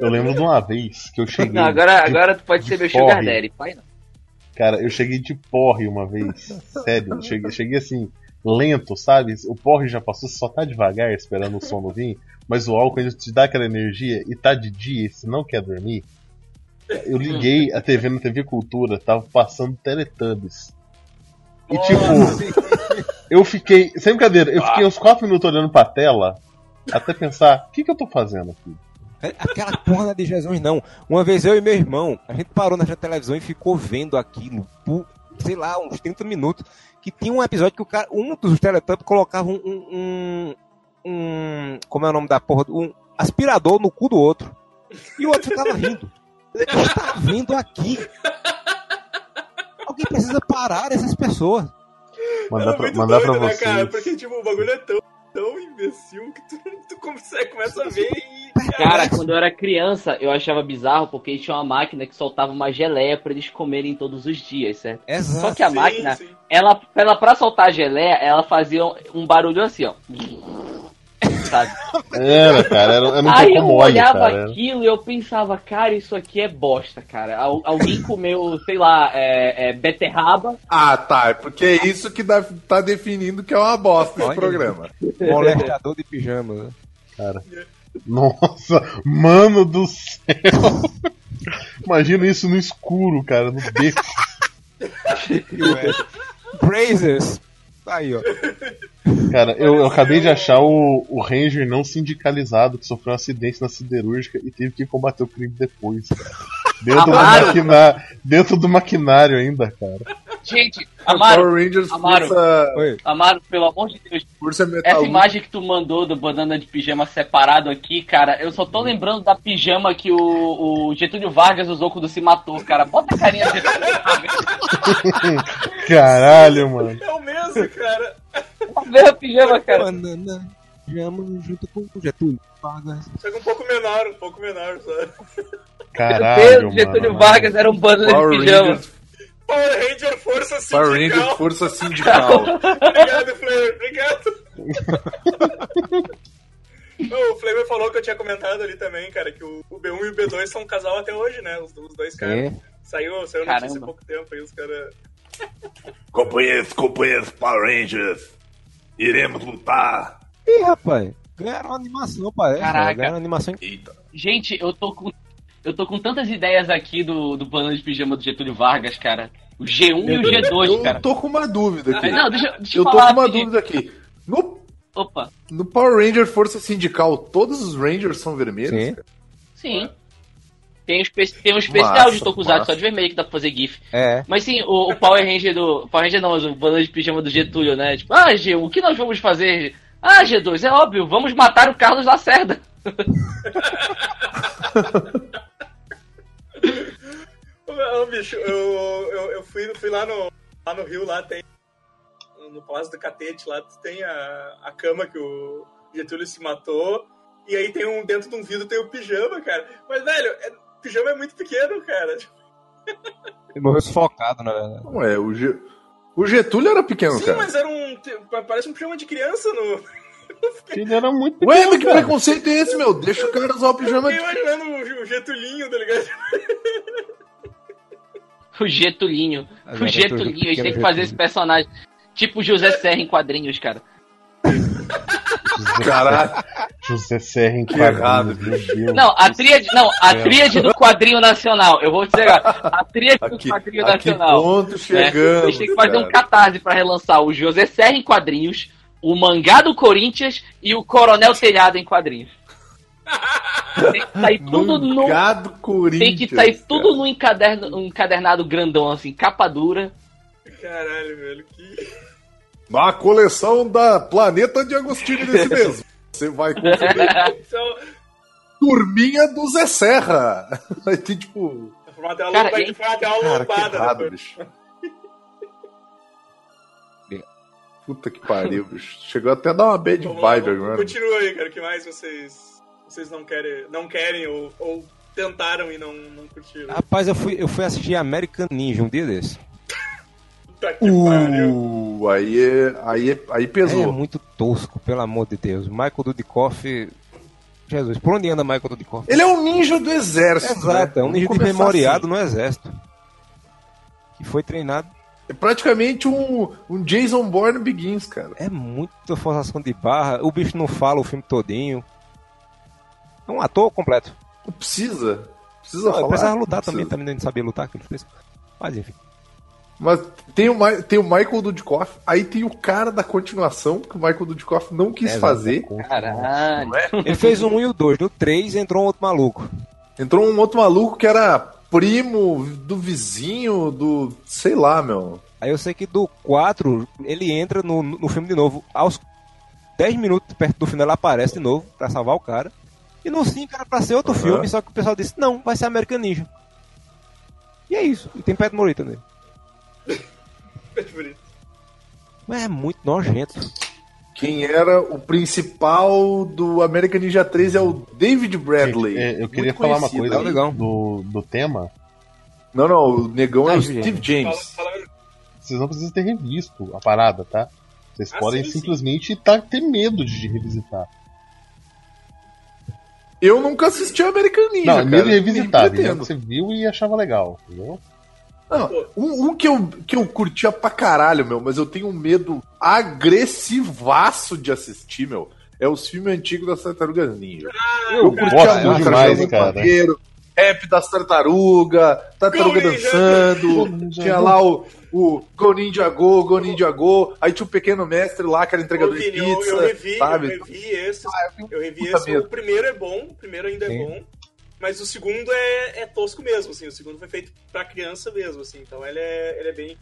eu lembro de uma vez que eu cheguei. Não, agora, agora tu pode ser meu sugar daddy, pai não. Cara, eu cheguei de porre uma vez. Sério, eu cheguei, cheguei assim, lento, sabe? O porre já passou, você só tá devagar esperando o sono vir, mas o álcool ainda te dá aquela energia e tá de dia e você não quer dormir. Eu liguei a TV na TV Cultura, tava passando Teletubbies. E tipo, eu fiquei, sem brincadeira, eu fiquei uns 4 minutos olhando pra tela até pensar, o que, que eu tô fazendo aqui? É, Aquela porra de Jesus não. Uma vez eu e meu irmão, a gente parou na televisão e ficou vendo aquilo por, sei lá, uns 30 minutos. Que tinha um episódio que o cara, um dos Teletubbies colocava um, um, um- Como é o nome da porra? Um aspirador no cu do outro. E o outro ficava rindo. Que tá vendo aqui? Alguém precisa parar essas pessoas. Mandar é pra, muito mandar pra doido, né, vocês. cara? Porque, tipo, o bagulho é tão, tão imbecil que tu, tu consegue, começa a ver e. Cara, quando eu era criança, eu achava bizarro porque eles tinham uma máquina que soltava uma geleia pra eles comerem todos os dias, certo? Exato. Só que a Sim, máquina, sim. ela, ela pra soltar a geleia, ela fazia um barulho assim, ó. Sabe? Era, cara, era, era um Aí eu mole, olhava cara. aquilo e eu pensava, cara, isso aqui é bosta, cara. Al- alguém comeu, sei lá, é, é, beterraba. Ah, tá. É porque é isso que dá- tá definindo que é uma bosta esse programa. Molestador de pijama. né? Nossa, mano do céu! Imagina isso no escuro, cara, no beco. Brazers. Tá aí, ó. Cara, eu, eu acabei de achar o, o Ranger não sindicalizado que sofreu um acidente na siderúrgica e teve que combater o crime depois, cara. Dentro, do, maquina... Dentro do maquinário ainda, cara. Gente, Amaro, Power Rangers Amaro. Força. Amaro, pelo amor de Deus, Força essa Metalúrgica. imagem que tu mandou do banana de pijama separado aqui, cara, eu só tô lembrando da pijama que o, o Getúlio Vargas usou quando se matou, cara. Bota a carinha do Getúlio Vargas. Caralho, mano. É o mesmo, cara. A pijama, cara. Banana. Pijama junto com o Getúlio. Vargas. Só que um pouco menor, um pouco menor, sabe? Caralho, o Getúlio mano. Vargas era um Power de pijama. Rangers, Power Ranger Força Power Rangers Sindical. Força Sindical. Obrigado, Flamer. Obrigado. Não, o Flamer falou que eu tinha comentado ali também, cara, que o, o B1 e o B2 são um casal até hoje, né? Os, os dois caras. É. Saiu, saiu notícia há Caramba. pouco tempo aí, os caras. Companheiros, companheiros Power Rangers, iremos lutar. Ih, rapaz. Ganharam uma animação, parece. Caraca. cara. Ganharam animação. Eita. Gente, eu tô com. Eu tô com tantas ideias aqui do, do banana de pijama do Getúlio Vargas, cara. O G1 e o G2, Eu cara. tô com uma dúvida aqui. Não, deixa, deixa Eu eu tô falar. com uma dúvida aqui. No, Opa, no Power Ranger Força Sindical, todos os Rangers são vermelhos? Sim. cara? sim. Tem um, espe- tem um especial Massa, de Tokusatsu só de vermelho que dá pra fazer GIF. É. Mas sim, o, o Power Ranger do. Power Ranger não, mas o banana de pijama do Getúlio, né? Tipo, ah, G, o que nós vamos fazer? Ah, G2, é óbvio, vamos matar o Carlos Lacerda. Ô, bicho, eu, eu, eu fui, fui lá, no, lá no Rio, lá tem. No Palácio do Catete, lá tem a, a cama que o Getúlio se matou. E aí tem um. Dentro de um vidro tem o pijama, cara. Mas, velho, é, o pijama é muito pequeno, cara. Ele morreu sufocado, na verdade. Não é, o, Ge- o Getúlio era pequeno, Sim, cara. mas era um. Parece um pijama de criança no. Ele era muito Ué, mas que cara. preconceito é esse, meu? Deixa o cara usar o pijama Fiquei de... imaginando o, o Getulinho, tá ligado? O Getulinho. O Getulinho, a gente tem que fazer esse personagem. Tipo o José Serra em quadrinhos, cara. Caralho. José Serra em Que errado. Não, a tríade, não, a tríade do quadrinho nacional. Eu vou dizer agora. A tríade do Aqui, quadrinho a que nacional. ponto né? A chegamos, gente tem que fazer um cara. catarse pra relançar o José Serra em quadrinhos, o mangá do Corinthians e o Coronel Telhado em quadrinhos. Tem que sair tudo no. Tem que sair cara. tudo no encaderno, um encadernado grandão, assim, capa dura. Caralho, velho, que. Na coleção da Planeta de Agostinho desse mesmo. Você vai conferir. Então, Turminha do Zé Serra. Aí tem tipo. Cara, e- uma tela Cara, que lombada. errado, bicho. Puta que pariu, bicho. Chegou até a dar uma bad vibe agora. Continua aí, cara. O que mais vocês, vocês não querem, não querem ou, ou tentaram e não, não curtiram? Rapaz, eu fui, eu fui assistir American Ninja um dia desse. Puta que pariu. Uh, aí, é, aí, é- aí É pesou. muito tosco, pelo amor de Deus. Michael Dudikoff. Jesus, por onde anda Michael Dudikoff? Ele é um ninja do exército. Exato, né? é um ninja desmemoriado assim. no exército. Que foi treinado. É praticamente um, um Jason Bourne Begins, cara. É muita forçação de barra. O bicho não fala o filme todinho. É um ator completo. Precisa. Precisa Não, falar. ele precisava lutar precisa. também, também não sabia lutar, aquele fez. Mas enfim. Mas tem o, Mi- tem o Michael Dudikoff, aí tem o cara da continuação, que o Michael Dudikoff não quis É, fazer. Caralho. Ele fez um 1 e o 2. No 3 entrou um outro maluco. Entrou um outro maluco que era primo do vizinho, do. sei lá, meu. Aí eu sei que do 4 ele entra no, no filme de novo. Aos 10 minutos perto do final ele aparece de novo pra salvar o cara. E no 5 era pra ser outro Aham. filme, só que o pessoal disse: não, vai ser American Ninja. E é isso. E tem Pet Morita nele. Bonito. Mas é muito nojento. Quem era o principal do American Ninja 3 é o David Bradley. É, eu queria Muito falar uma coisa É legal. do, do tema. Não, não, o negão é o Steve James. Vocês não precisam ter revisto a parada, tá? Vocês Ah, podem sim, simplesmente tá, ter medo de revisitar. Eu nunca assisti o American Ninja. não, cara. pretendo. Você viu e achava legal, entendeu? Não, um, um que, eu, que eu curtia pra caralho, meu, mas eu tenho um medo agressivaço de assistir, meu, é os filmes antigos das Tartarugas Ninja. eu gosto demais, Cachorro cara. Vampiro, Rap das Tartarugas, Tartaruga dançando, tinha lá o, o Go Ninja Go, Go Ninja Go, aí tinha o Pequeno Mestre lá, que era entregador de Vini, eu, pizza, eu revi, sabe? eu revi esse. eu revi puta esse. medo. O primeiro é bom, o primeiro ainda Sim. é bom. Mas o segundo é, é tosco mesmo, assim. O segundo foi feito pra criança mesmo, assim. Então ele é, ele é bem.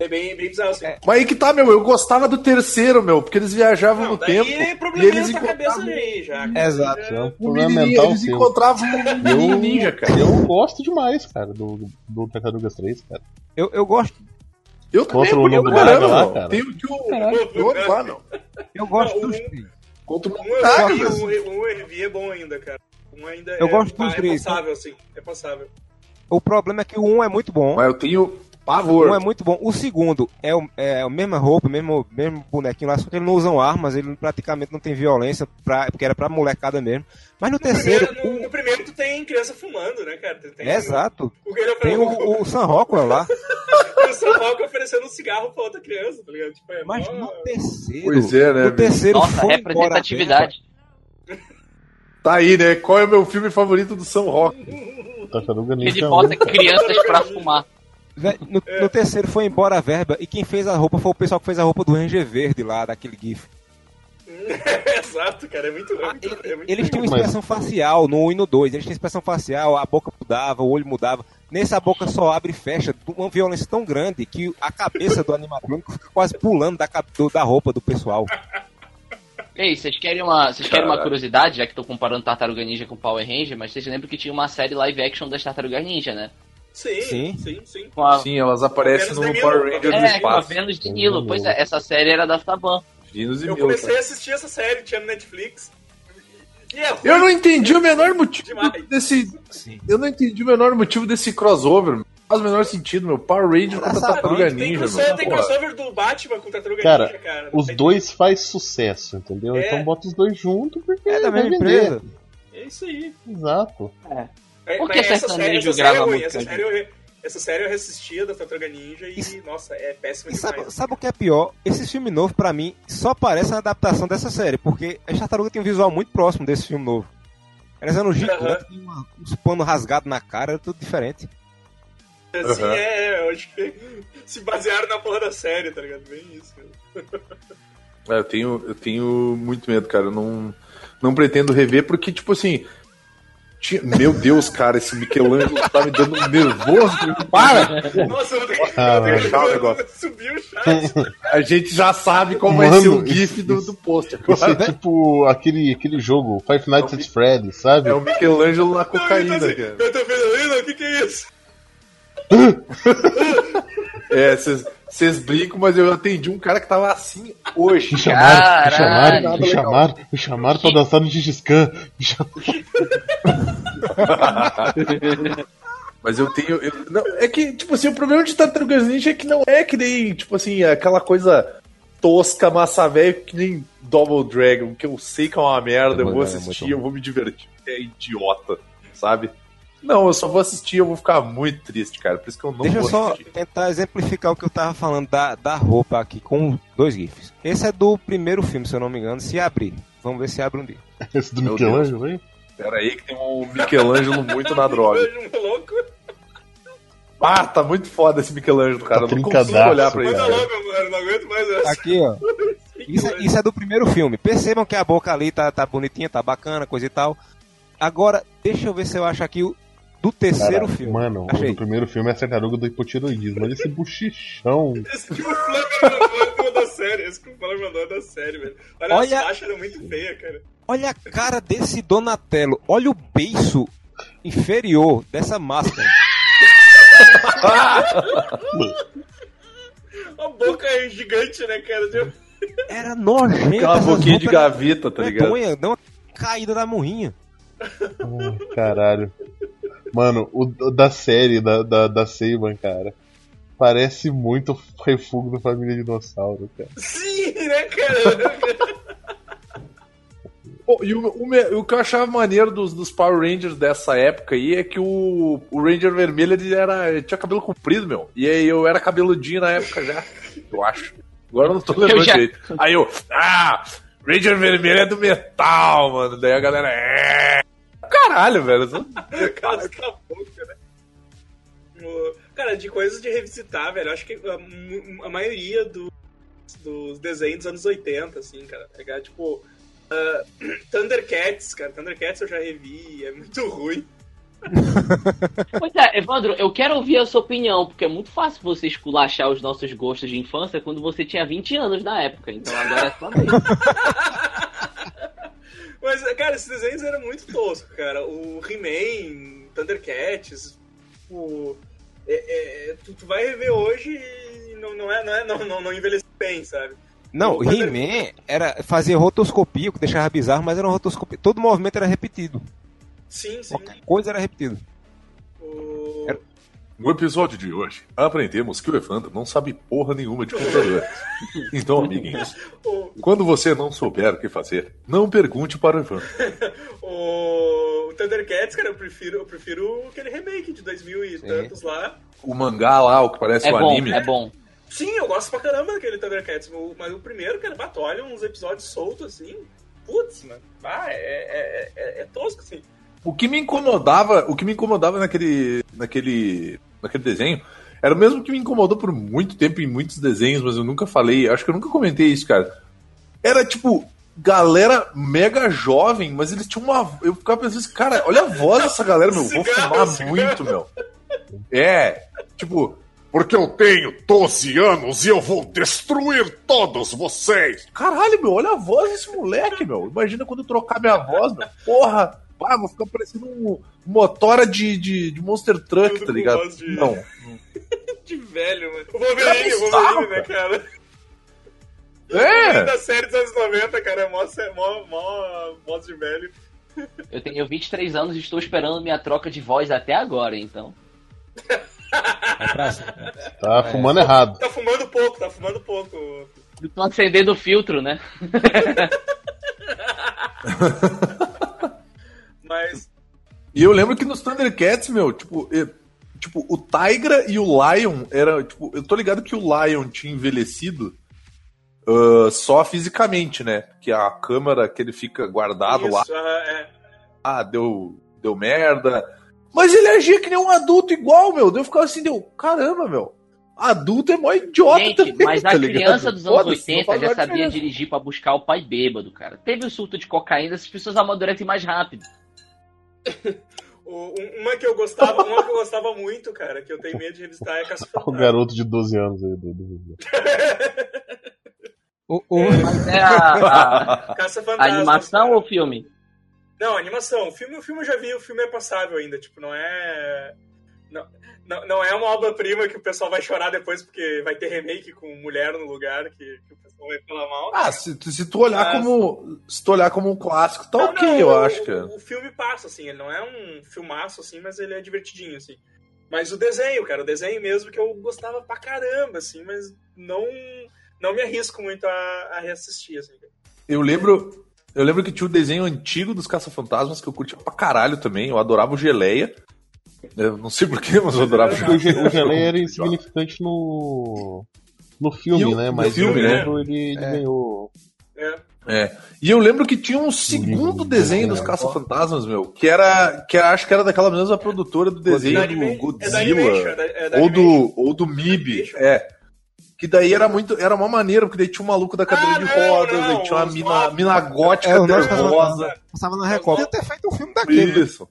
É bem, bem bizarro, assim. Mas aí que tá, meu, eu gostava do terceiro, meu, porque eles viajavam Não, no daí tempo. é e eles tua cabeça encontravam aí, já. Exato. É um problema eles seu. encontravam um Eu, ninja, cara. eu gosto demais, cara, do, do Tartarugas 3, cara. Eu, eu gosto. Eu também, Contra o Lobo Braga lá, cara. Tem o que o outro lá, meu. Eu gosto Não, dos um- três. Contra o Um Braga, um, um é bom ainda, cara. Um ainda Eu é, gosto dos é três. passável, assim. É passável. O problema é que o 1 é muito bom. Mas eu tenho pavor. 1 é muito bom. O segundo é, o, é a mesma roupa, mesmo, mesmo bonequinho lá, só que eles não usam armas, ele praticamente não tem violência, pra, porque era pra molecada mesmo. Mas no terceiro, Primeiro, no, no primeiro tu tem criança fumando, né, cara? Tem, é exato. O, Tem o, o Sam Rockwell lá. o Sam Rockwell oferecendo um cigarro pra outra criança, tá ligado? Tipo, é Mas mó- no terceiro. Pois é, né, No terceiro Nossa, foi representatividade. Tá aí, né? Qual é o meu filme favorito do São Roque? Tartaruga Ele bota 1, cara. crianças pra fumar. No, no terceiro foi embora a verba e quem fez a roupa foi o pessoal que fez a roupa do Ranger Verde lá, daquele GIF. Exato, cara. É muito, é muito, é muito Eles tinham Mas- expressão facial no 1 e no 2. Eles tinham expressão facial, a boca mudava, o olho mudava. Nesse a boca só abre e fecha, uma violência tão grande que a cabeça do animatrônico fica quase pulando da, da roupa do pessoal. Ei, vocês querem uma, vocês querem uma curiosidade, já que tô comparando Tartaruga Ninja com Power Ranger, mas vocês lembram que tinha uma série live action das Tartarugas Ninja, né? Sim, Sim. sim, sim. A, Sim, elas aparecem no. Power Ranger do é, com a espaço. Vênus de Nilo. Pois é, essa série era da Saban. Venus e Eu Milo, comecei cara. a assistir essa série, tinha no Netflix. É ruim Eu não entendi o menor motivo demais. desse. Sim. Eu não entendi o menor motivo desse crossover. Não faz o menor sentido, meu. Power Ranger contra Tartaruga Tem, Ninja, crossover, meu. tem crossover do Batman com Tartaruga Cara, Ninja, cara. Os Tem- dois faz sucesso, entendeu? É. Então bota os dois juntos porque É da mesma empresa. É isso aí. Exato. É, Por mas que essa sertanejo série, essa série grava é ruim. música Essa série, eu, essa série eu reassistia da Tartaruga Ninja e, Isso- nossa, é péssima E sabe, demais. sabe o que é pior? Esse filme novo, pra mim, só parece uma adaptação dessa série, porque a tartaruga tem um visual muito próximo desse filme novo. Elas eram gigantes, tinham uma- uns panos rasgados na cara, era tudo diferente. Assim, Aham. é, eu acho que se basearam na porra da série, tá ligado? Bem isso. cara. É, eu tenho, eu tenho muito medo, cara. Eu não, não pretendo rever, porque, tipo assim. Tinha- Meu Deus, cara, esse Michelangelo tá me dando um nervoso. Para! Nossa, eu tenho, Ah, eu tenho deixar o negócio. Subiu o chat. A gente já sabe qual vai Mano, ser o GIF do, isso- do post Isso é tipo aquele, aquele jogo, Five Nights at Freddy's, sabe? É o Michelangelo na Não, ele tá cocaína, assim, cara. Eu tô vendo ali, não, o que que é isso? É, Vocês brincam, mas eu atendi um cara que tava assim hoje. Me chamaram, me chamaram, me legal. chamaram, me chamaram pra dançar no. Me chamaram. Mas eu tenho. eu- não, é que, tipo assim, o problema de Tartarugas Ninja é que não é que nem, tipo assim, aquela coisa tosca, massa velha, que nem Double Dragon, que eu sei que é uma merda, eu vou é assistir, eu vou me divertir, é idiota, sabe? Não, eu só vou assistir e eu vou ficar muito triste, cara. Por isso que eu não Deixa eu vou só assistir. tentar exemplificar o que eu tava falando da, da roupa aqui com dois GIFs. Esse é do primeiro filme, se eu não me engano, se abrir. Vamos ver se abre um dia. Esse do Meu Michelangelo, hein? Pera aí que tem um Michelangelo muito na droga. Um louco. Ah, tá muito foda esse Michelangelo, cara. Tá eu não consigo olhar pra ele. Manda cara. logo, mano. eu Não aguento mais essa. Aqui, ó. Isso, é- isso é do primeiro filme. Percebam que a boca ali tá, tá bonitinha, tá bacana, coisa e tal. Agora, deixa eu ver se eu acho aqui o do terceiro Cara, filme. Mano, o Achei. do primeiro filme é a tartaruga do hipotiroidismo. Olha esse bochichão. Esse que o Flamengo mandou da série. Esse que o Flamengo mandou da série, velho. Olha, Olha- as faixas eram muito feias, cara. Olha a cara desse Donatello. Olha o beiço inferior dessa máscara. A boca é gigante, né, cara? Tipo, Era nojento. Aquela boquinha de gaveta, tá ligado? Deu uma caída da morrinha. Ai, caralho. Mano, o o da série da, da, da Seiban, cara. Parece muito o refúgio da família dinossauro, cara. Sim, né, cara? E o, o o que eu achava maneiro dos, dos Power Rangers dessa época aí é que o, o Ranger vermelho ele era, ele tinha cabelo comprido, meu. E aí eu era cabeludinho na época já, eu acho. Agora eu não tô lembrando já- direito. Aí eu, ah, Ranger vermelho é do metal, mano. Daí a galera, é. Caralho, velho. Cala a boca, né? Cara, de coisas de revisitar, velho. eu Acho que a, a maioria do- dos desenhos dos anos 80, assim, cara. Pegar, tipo. ah, Thundercats, cara. Thundercats eu já revi, é muito ruim. Pois é, Evandro, eu quero ouvir a sua opinião, porque é muito fácil você esculachar os nossos gostos de infância quando você tinha 20 anos na época. Então agora é sua vez. Mas, cara, esses desenhos eram muito toscos, cara. O He-Man, Thundercats, o. é- é, tu, tu vai rever hoje e não, não, é, não, é, não, não, não bem, sabe? Não, O He-Man era, fazia rotoscopia, o que deixava bizarro, mas era uma rotoscopia. Todo movimento era repetido. Sim, sim. Qualquer coisa era repetido. O... Era- No episódio de hoje, aprendemos que o Evandro não sabe porra nenhuma de computador. Então, amiguinhos, quando você não souber o que fazer, não pergunte para o Evandro. o Thundercats, cara, eu prefiro, eu prefiro aquele remake de 2000 e tantos lá. O mangá lá, o que parece É o bom, anime. é bom. Sim, eu gosto pra caramba daquele Thundercats, mas o primeiro, cara, bato, olha uns episódios soltos assim. Putz, mano. Ah, é, é, é, é tosco, assim. O que me incomodava, o que me incomodava naquele, naquele, naquele desenho, era o mesmo que me incomodou por muito tempo em muitos desenhos, mas eu nunca falei, acho que eu nunca comentei isso, cara. Era tipo galera mega jovem, mas eles tinham uma, eu ficava pensando assim, cara, olha a voz dessa galera, meu, vou fumar cigarro. muito, meu. É, tipo, Porque eu tenho 12 anos e eu vou destruir todos vocês. caralho, meu, olha a voz desse moleque, meu. Imagina quando eu trocar minha voz, meu. Porra, ah, vou ficar parecendo um motora de, de, de Monster Truck, tá ligado? de- Não. De velho, mano. O Wolverine, o bizarro, Wolverine, né, cara? É! Da série dos anos 90, cara, é mó, mó, mó voz de velho. Eu tenho 23 anos e estou esperando minha troca de voz até agora, então. Pra cima. Tá fumando errado. Tá fumando pouco, tá fumando pouco. Estão acendendo o filtro, né? Mas, E eu lembro que nos Thundercats, meu, tipo, e- tipo, o Tigra e o Lion era, tipo, eu tô ligado que o Lion tinha envelhecido ah, só fisicamente, né? Porque a câmera que ele fica guardado lá, isso, aham, é. ah, deu, deu merda. Mas ele agia que nem um adulto igual, meu. Eu ficava assim, deu, caramba, meu. Adulto é mó idiota Gente, também, mas a tá ligado? criança dos anos Foda-se, não 80 faz já sabia dirigir pra buscar o pai bêbado, cara. Teve o surto de cocaína, as pessoas amadurecem mais rápido. Um- uma que eu gostava, uma que eu gostava muito, cara, que eu tenho medo de revisitar é Caça O garoto de 12 anos aí do. do- O, o- Mas é a, a- Caça a Fantasma. animação ou o filme? Não, animação. O filme, o filme eu já vi, o filme é passável ainda, tipo, não é. Não, não é uma obra-prima que o pessoal vai chorar depois porque vai ter remake com mulher no lugar que, que o pessoal vai falar mal. Ah, se, tu- se tu olhar Mas- como. Se tu olhar como um clássico, tá Não, ok, não, eu o- acho, cara. O, o filme passa, assim, ele não é um filmaço, assim, mas ele é divertidinho, assim. Mas o desenho, cara, o desenho mesmo que eu gostava pra caramba, assim, mas não, não me arrisco muito a, a reassistir, assim. Eu lembro. Eu lembro que tinha o desenho antigo dos Caça-Fantasmas que eu curtia pra caralho também. Eu adorava o Geleia. Eu não sei porquê, mas eu adorava que o, o Geleia era insignificante no. No filme, E o- né? no Mas filme, no né? livro ele, ele É. ganhou. É. É. E eu lembro que tinha um segundo desenho dos Caça-Fantasmas, meu, que era, que era, acho que era daquela mesma produtora do desenho Da do é Godzilla, é é ou do, ou do MIB, é. Que daí era muito, era uma maneira, porque daí tinha um maluco da cadeira Ah, de não, rodas, não, aí tinha uma mina, mina gótica É, nervosa. Passava na Record. Podia ter feito um filme daquele. né? Isso.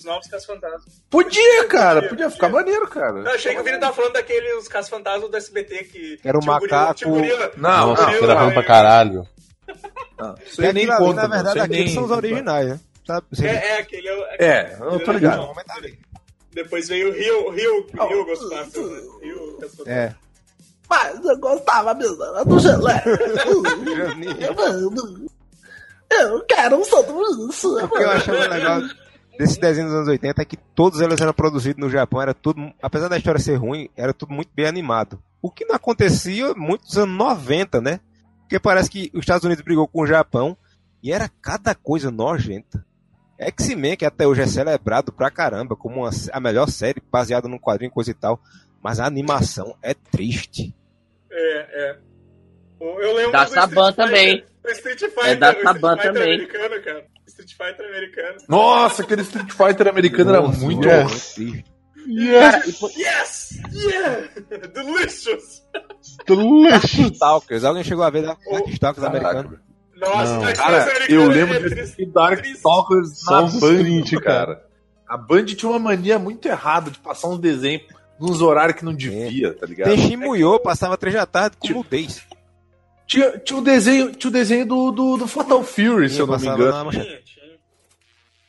Os novos Caça-Fantasmas. Podia, cara, podia ficar maneiro, cara. Eu achei que o Vini tava falando daqueles Caça-Fantasmas do SBT que. Era o gorila- macaco. Não, Nossa, não, isso era ruim pra é- caralho. não. Isso aí nem conta, na verdade, aqueles nem- são os originais, né? Sabe? Você- É, é, aquele é. o- É, eu tô ligado. Tá. Depois veio o Rio, o Rio, o Rio Ghostbusters. né? Rio. É. Mas eu gostava mesmo era do gelé. Eu quero um sanduíche. O que eu achava legal desse desenho dos anos 80 é que todos eles eram produzidos no Japão, era tudo, apesar da história ser ruim, era tudo muito bem animado. O que não acontecia muito nos anos 90, né? Porque parece que os Estados Unidos brigou com o Japão e era cada coisa nojenta. X-Men, que até hoje é celebrado pra caramba como uma- a melhor série baseada num quadrinho, coisa e tal, mas a animação é triste. É, é. Eu lembro Da Saban também. Fighter- O Street Fighter, É da Saban também. americano, cara. Street Fighter americano. Nossa, aquele Street Fighter americano era Nossa, muito yes. bom. Triste. Yes! Yes! Yeah! Delicious! Delicious! Stalkers, alguém chegou a ver da O- Stalkers americano? Nossa, Não. Cara, eu é lembro de triste. assistir Dark triste. Stalkers Só Band, cara. A Band tinha uma mania muito errada de passar uns desenhos nos horários que não devia, tá ligado? Tem Shimuyo, passava três da tarde com nudez. Tinha, tinha o desenho, tinha o desenho do, do, do Fatal Fury, se eu não me engano. na manchete. Tinha, tinha. E o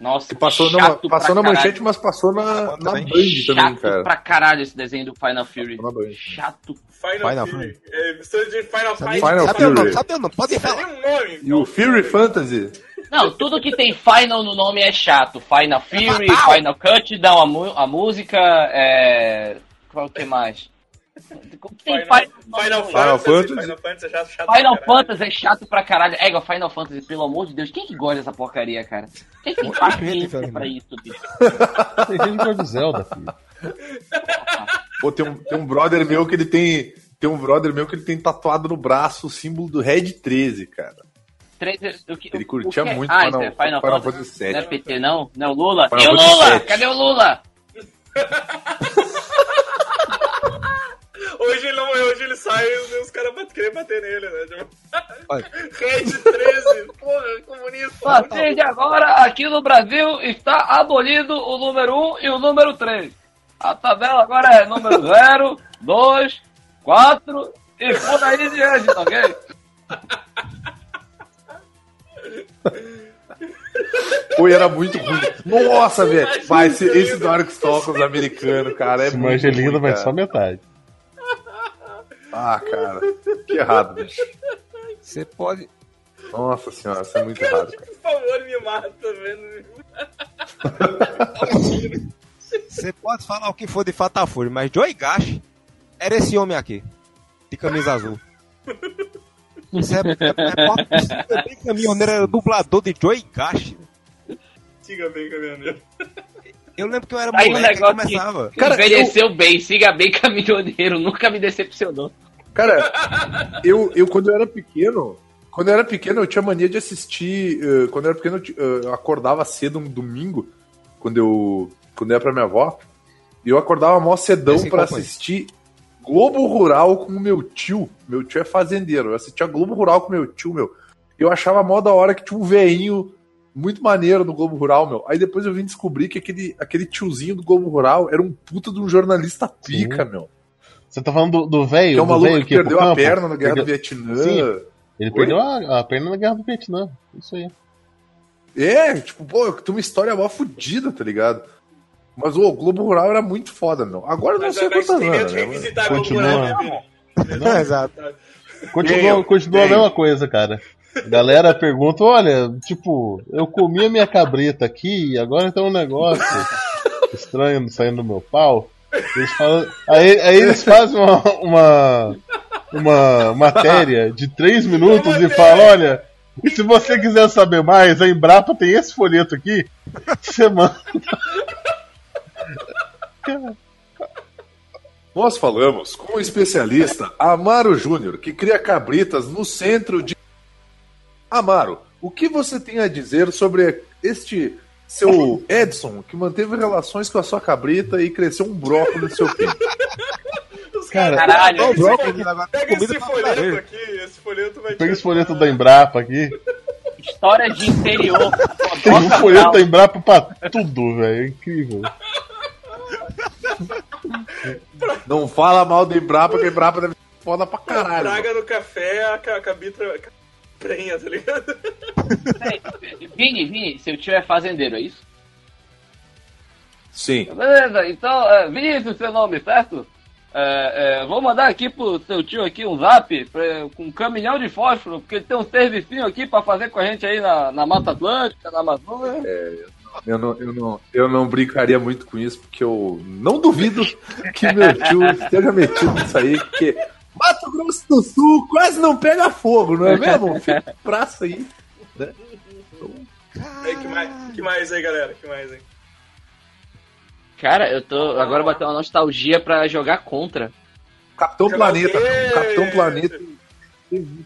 Nossa, Que passou, chato numa, pra passou na caralho. manchete, mas passou na, na Também. Band também, Chato cara. pra caralho esse desenho do Final Fury. Na. Chato. Final, Final Fury. É, mistura de Final Fight. Final Sabe o nome? Fury. Sabe o nome? Pode falar. Um nome. E o Fury Fantasy? Não, tudo que tem Final no nome é chato. Final Fury, Final Countdown, a, mu- a música, é... Qual que mais? Tem Final, Final, Final, Final Fantasy. Fantasy. Final Fantasy é chato, chato Final pra caralho. Fantasy é chato pra caralho. É igual Final Fantasy, pelo amor de Deus. Quem que gosta dessa porcaria, cara? Quem tem paciência infelizmente. pra isso, bicho? Tem gente que gosta de Zelda, filho. Pô, tem um, tem um brother meu que ele tem. Tem um brother meu que ele tem tatuado no braço o símbolo do Red 13, cara. Três- o que- Ele curtia o que é- muito ah, Final- é Final, Final Fantasy. Fantasy VII. Não é PT, não? Não é o Lula? Final e o Lula? VII. Cadê o Lula? Hoje ele, não, hoje ele sai e os caras bat- querem bater nele, né? Tipo. Red 13, porra, comunista. A partir de agora, aqui no Brasil, está abolido o número 1 e o número 3. A tabela agora é número 0, 2, 4 e por aí diante, tá ok? Pô, era muito ruim. Nossa, velho. Vai, esse, esse Dark Stalkers americano, cara, é Esse muito Mangelina ruim, vai só metade. Ah, cara. Que errado, bicho. Você pode. Nossa senhora, isso é muito errado, cara. Por favor, me mata, vendo? Você pode falar o que for de Fatal Fury, mas Joey Gash era esse homem aqui. De camisa azul. Isso é, é, é, é bem caminhoneiro, era dublador de Joey Gash. Siga bem, caminhoneiro. Eu lembro que eu era Aí um moleque e negócio que começava. Cara, envelheceu bem, siga bem caminhoneiro, nunca me decepcionou. Cara, eu, eu quando eu era pequeno, quando eu era pequeno, eu tinha mania de assistir. eh, quando eu era pequeno, eu eh, eu acordava cedo um domingo, quando eu, quando eu ia pra minha avó, e eu acordava mó cedão acompanha. assistir Globo Rural com o meu tio. Meu tio é fazendeiro. Eu assistia Globo Rural com meu tio, meu. Eu achava mó da hora que tinha um veinho muito maneiro no Globo Rural, meu. Aí depois eu vim descobrir que aquele, aquele tiozinho do Globo Rural era um puta de um jornalista pica, meu. Você tá falando do- velho? Que é um maluco que perdeu a perna na Guerra do Vietnã. Sim. Ele Oi? perdeu a, a perna na guerra do Vietnã. Isso aí. É, tipo, pô, tem uma história mó fodida, tá ligado? Mas o Globo Rural era muito foda, meu. Agora eu não Mas sei quantas anos, de né? revisitar Continua. Globo Rural, né? Não, exato. Continua, continua a mesma coisa, cara. Galera pergunta, olha, tipo, eu comi a minha cabrita aqui e agora tem um negócio estranho saindo do meu pau. Eles falam, aí, aí eles fazem uma, uma, uma matéria de três minutos e falam, olha, e se você quiser saber mais, a Embrapa tem esse folheto aqui, você manda. Nós falamos com o especialista Amaro Júnior, que cria cabritas no centro de. Amaro, o que você tem a dizer sobre este seu Edson, que manteve relações com a sua cabrita e cresceu um brócolis no seu pinto? Cara, Caralho. Pega esse brócolis, folheto- agora Pega comida esse pra folheto aqui, esse folheto vai Pega esse folheto da Embrapa aqui. História de interior. Tem um folheto da Embrapa pra tudo, velho. É incrível. Não fala mal da Embrapa, que a Embrapa deve ser foda pra caralho. Praga no café, a ca- cabitra prenha, tá ligado? Vini, Vini, seu tio é fazendeiro, é isso? Sim. Beleza, então, é, Vinícius, seu nome, certo? É, é, vou mandar aqui pro seu tio aqui um zap pra- com um caminhão de fósforo, porque ele tem um servicinho aqui pra fazer com a gente aí na, na Mata Atlântica, na Amazônia. Eu não, eu, não, eu não brincaria muito com isso, porque eu não duvido que meu tio esteja metido nisso aí, porque Mato Grosso do Sul quase não pega fogo, não é mesmo? Fica praça aí. Aí, que, mais, que mais aí, galera? Que mais aí? Cara, eu tô agora batendo uma nostalgia pra jogar contra. Capitão Jogar o Planeta. quê? Capitão Planeta.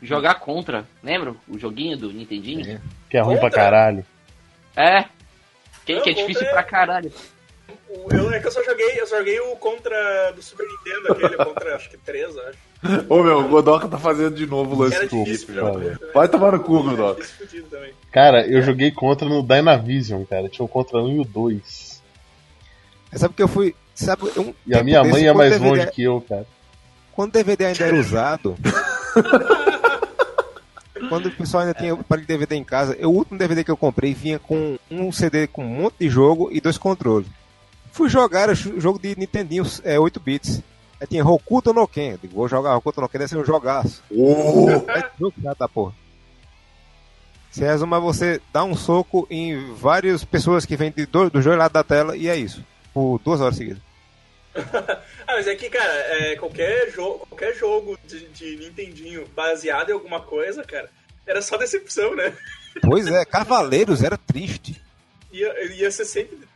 Jogar contra, lembra? O joguinho do Nintendinho? Que é ruim pra caralho. É. Que, que é difícil é- pra caralho. Eu, é que eu só joguei, eu só joguei o contra do Super Nintendo, aquele contra, acho que 3, acho. Ô meu, o Godoka tá fazendo de novo o lance Era do difícil já. também. Vai tomar no cu, Godoka. Cara, eu joguei contra no Dynavision, cara. Tinha o contra 1 e o 2. Sabe que eu fui. Sabe, um E a minha mãe é mais DVD longe que eu, cara. Quando o DVD ainda era usado. quando o pessoal ainda tinha para DVD em casa, eu- o último DVD que eu comprei vinha com um CD com um monte de jogo e dois controles. Fui jogar jo- jogo de Nintendinho é, 8 bits. Aí tinha Hokuto no Ken. Eu digo, vou jogar Hokuto no Ken, deve ser um jogaço. Ô, É da porra. Se resume a você dar um soco em várias pessoas que vêm do, dos dois lados da tela e é isso. Por duas horas seguidas. Ah, mas é que, cara, é, qualquer, jo qualquer jogo de, de Nintendinho baseado em alguma coisa, cara, era só decepção, né? Pois é, Cavaleiros era triste. Ia, ia ser sempre.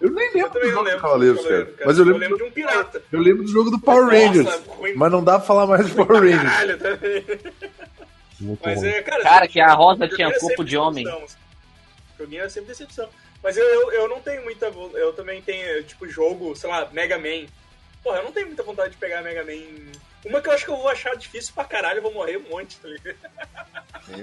Eu nem Eu lembro do também não jogo do lembro. Cavaleiros, do cara. Cavaleiro, Mas eu eu lembro, lembro de um pirata. eu lembro do jogo do Power Nossa, Rangers. ruim- Mas não dá pra falar mais de Power Rangers. Caralho, também. Muito Mas é, cara. Cara, que a rosa tinha corpo de homem. Joguinho era sempre decepção. Mas eu, eu, eu não tenho muita. Eu também tenho, tipo, jogo, sei lá, Mega Man. Porra, eu não tenho muita vontade de pegar Mega Man. Uma que eu acho que eu vou achar difícil pra caralho, eu vou morrer um monte, tá ligado?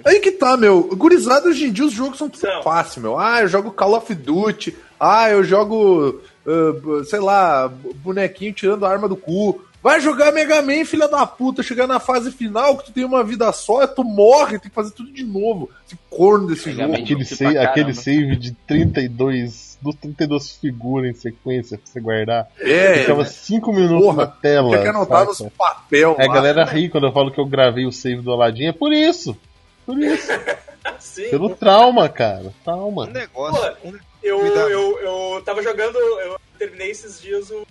Aí que tá, meu. Gurizada, hoje em dia os jogos são tudo São. fácil, meu. Ah, eu jogo Call of Duty. Ah, eu jogo, b- sei lá, bonequinho tirando a arma do cu. Vai jogar Mega Man, filha da puta. Chegar na fase final, que tu tem uma vida só, tu morre, tem que fazer tudo de novo. Esse corno desse Mega jogo. Man. Aquele, save, caramba. aquele save de 32. Dos 32 figuras em sequência pra você guardar. É, Ficava 5 minutos Porra, na tela. tinha que anotar nos papel. É, a lá. galera ri quando eu falo que eu gravei o save do Aladdin. É por isso. Por isso. Sim. Pelo trauma, cara. Um Trauma. negócio. Pô, um- Eu, eu, eu tava jogando, eu terminei esses dias o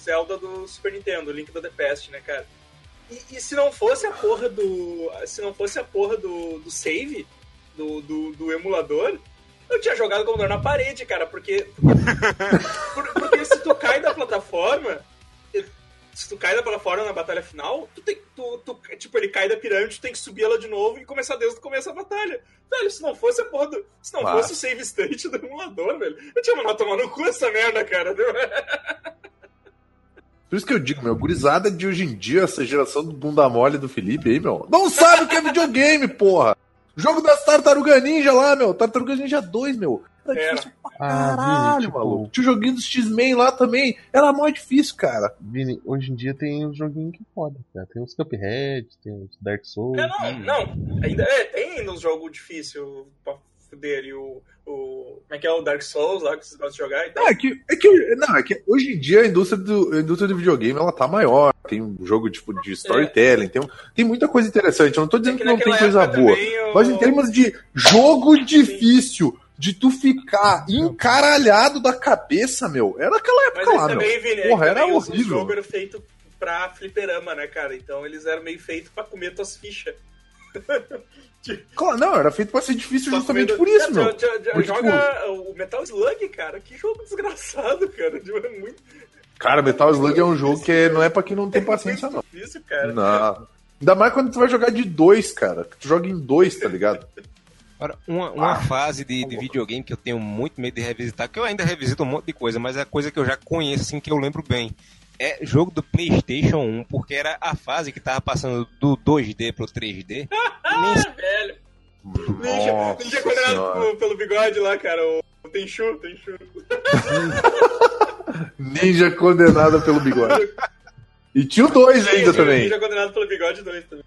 Zelda do Super Nintendo, Link to the Past, né, cara? E, e se não fosse a porra do. Se não fosse a porra do, do save, do, do, do emulador, eu tinha jogado o computador na parede, cara, porque. Porque, por- porque se tu cai da plataforma. Se tu cai da plataforma na batalha final, tu tem. Tu, tu- tipo, ele cai da pirâmide, tu tem que subir ela de novo e começar desde o começo da batalha. Velho, se não fosse a porra do. Se não Claro. fosse o save state do emulador, velho, eu tinha mandado tomar no cu essa merda, cara. Por isso que eu digo, meu, gurizada de hoje em dia, essa geração do bunda mole do Felipe aí, meu, não sabe o que é videogame, porra! Jogo das Tartaruga Ninja lá, meu, Tartaruga Ninja 2, meu. Era Era. difícil pra Ah, caralho, Vini, tipo, maluco. Tinha o joguinho dos X-Men lá também. Era mó difícil, cara. Vini, hoje em dia tem os joguinhos que podem, cara. Tem os Cuphead, tem os Dark Souls. É, não, não. Ainda, é, tem ainda uns jogos difíceis pra dele, o, o. Como é que é o Dark Souls lá que vocês gostam de jogar e tal. Não, é que, é que, não, é que hoje em dia a indústria do, a indústria do videogame ela tá maior. Tem um jogo tipo, de storytelling, tem, um- tem muita coisa interessante. Eu não tô dizendo É que que, não tem coisa boa. eu- Mas em termos de jogo difícil, de tu ficar encaralhado da cabeça, meu, era aquela Mas época esse lá, meu. também, Vini, é Porra, era os- O horrível. jogo era feito pra fliperama, né, cara? Então eles eram meio feitos pra comer tuas fichas. Claro, não, era feito pra ser difícil Pra justamente por isso, É, meu. já- já- já Porque, Joga o Metal Slug, cara. Que jogo desgraçado, cara. Tipo, É muito, Cara, Metal Slug é um jogo que é- não é pra quem não tem paciência, não. difícil, cara. Não. Ainda mais quando tu vai jogar de dois, cara. Que tu joga em dois, tá ligado? Agora, uma, uma fase de, de videogame que eu tenho muito medo de revisitar, que eu ainda revisito um monte de coisa, mas é coisa que eu já conheço, assim, que eu lembro bem. É jogo do PlayStation 1, porque era a fase que tava passando do 2D pro 3D. Ah, velho. Ninja, Nossa ninja condenado Senhora. pelo, pelo bigode lá, cara. O, Tenchu, Tenchu. Ninja condenada pelo bigode. E tinha o dois ainda também. Ninja condenado pelo bigode 2 também.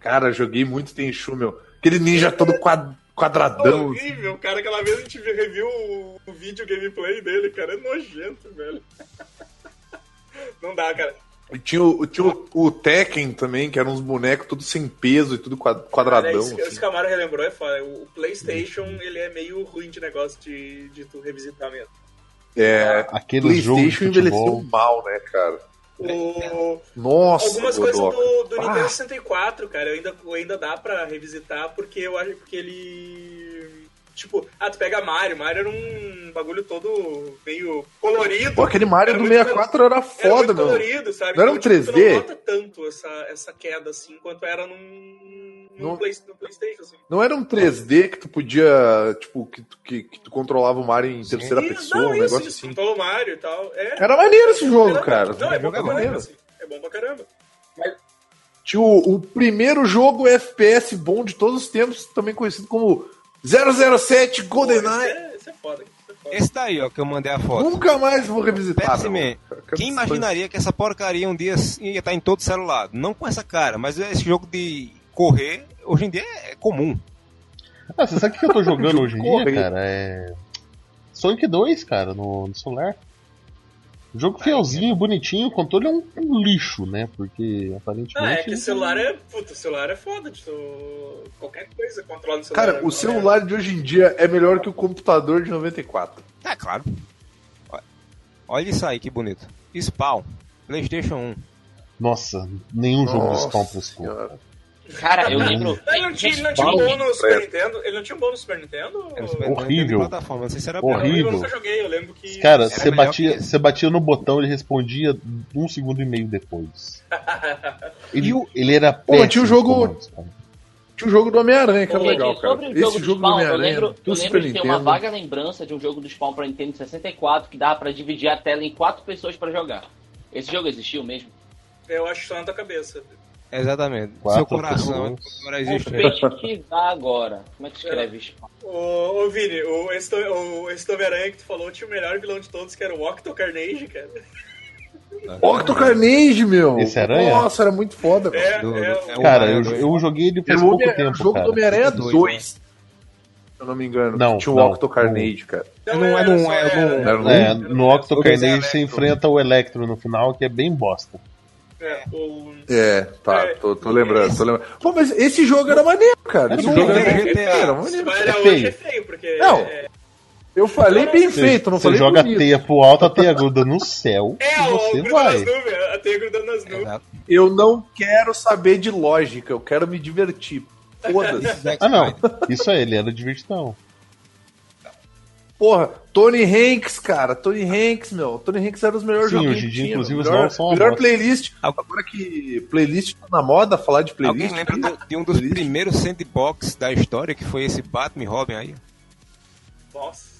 Cara, joguei muito Tenchu, meu. Aquele ninja todo quad- quadradão. Horrível, cara. Aquela vez a gente reviu o, o vídeo gameplay dele, cara. É nojento, velho. Não dá, cara. E tinha, o, tinha o, o Tekken também, que eram uns bonecos tudo sem peso e tudo quad- quadradão. Cara, isso, que- assim. isso que a Mara relembrou é foda. O PlayStation, ele é meio ruim de negócio de, de tu revisitar mesmo. É, Aquele jogo de PlayStation envelheceu futebol. mal, né, cara? O, Nossa, algumas coisas do, do Ah. Nintendo 64, cara, eu ainda, eu ainda dá pra revisitar, porque eu acho que ele. Tipo, ah, tu pega Mario, Mario era um bagulho todo meio colorido. Pô, aquele Mario do muito 64 era Era foda, muito meu. colorido, sabe? Não era um tipo, tu 3D? não nota tanto essa, essa queda assim quanto era num, num Não- Play- no PlayStation. Assim. Não era um 3D que tu podia, tipo, que, tu- que, que tu controlava o Mario em terceira Isso, pessoa, não, um isso, negócio isso, assim. controla o Mario e tal. É, Era maneiro esse jogo, Era- cara. Não, é bom pra é caramba, maneiro. assim. É bom pra caramba. Tinha o, o primeiro jogo FPS bom de todos os tempos, também conhecido como 007 Pô, GoldenEye. Isso é, isso é foda. É foda. Esse daí, ó, que eu mandei a foto. Nunca mais vou revisitar. Pepsi. Man. Quem imaginaria que essa porcaria um dia ia estar em todo celular? Não com essa cara, mas esse jogo de correr, hoje em dia é comum. Ah, você sabe o que eu tô jogando Jogo hoje em dia, cara? É. Sonic 2, cara, no, no celular. Jogo fielzinho, bonitinho, o controle é um, um lixo, né? Porque aparentemente. Ah, é que celular é. Puta, celular é foda. De tu... Qualquer coisa controla no celular. Cara, o celular de hoje em dia é melhor que o computador de 94. É claro. Olha- isso aí, que bonito. Spawn, PlayStation 1. Nossa, nenhum jogo de Nossa Spawn prestou. Cara, eu lembro. Ele não tinha, não tinha um bom no Super Nintendo? Ele não tinha um bom no Super Nintendo? Era Super Horrível. plataforma, não sei se era Horrível. Eu nunca joguei, eu lembro que. Cara, você batia, você batia no botão, ele respondia um segundo e meio depois. Ele, ele era Pô, péssimo tinha o jogo-. Tinha o jogo do Homem-Aranha, que era legal, cara. sobre o Esse jogo do jogo do Spawn, eu Homem-Aranha lembro, do eu Super lembro de ter uma vaga lembrança de um jogo do Spawn pra Nintendo 64 que dava pra dividir a tela em quatro pessoas pra jogar. Esse jogo existiu mesmo? Eu acho que só na tua cabeça. Exatamente. Quatro Seu coração agora Vou existe. pesquisar agora. Como é que escreve Spawn? Ô, ô Vini, o, esse, to- o, esse Homem-Aranha que tu falou tinha o melhor vilão de todos, que era o Octo Carnage, cara. Octo Carnage, meu. Esse Aranha? Nossa, era muito foda. É, Do- é, do- é Cara, eu, eu joguei ele Era faz o, pouco era o tempo, jogo cara. do Homem-Aranha Dois, 2. Se eu não me engano. Não, tinha o não, Octo Carnage, cara. Não, é era no- só- é no- era- Era É, era no Octo Carnage você enfrenta o Electro no final, que é bem bosta. É, o- É, tá, É, tô, tô lembrando, tô lembrando. Pô, mas esse jogo era maneiro, cara. Esse jogo é era, GTA. era maneiro. olhar É hoje feio. é feio, porque. Não. É, Eu falei bem Você, feito, não você falei joga a bonito. teia pro alto, a teia gruda no céu é você grudando vai. nas nuvens, a teia grudando nas nuvens. Exato. Eu não quero saber de lógica, eu quero me divertir. Foda-se. Ah, não. Isso aí, ele era divertidão. Porra, Tony Hanks, cara. Tony Hanks, meu. Tony Hanks era os melhores Sim, joguinhos hoje em dia, tinha, inclusive, os melhor, novos são melhor playlist. Agora que playlist tá na moda, falar de playlist. Alguém lembra do- de um dos Playlist. primeiros sandbox da história, que foi esse Batman e Robin aí? Nossa.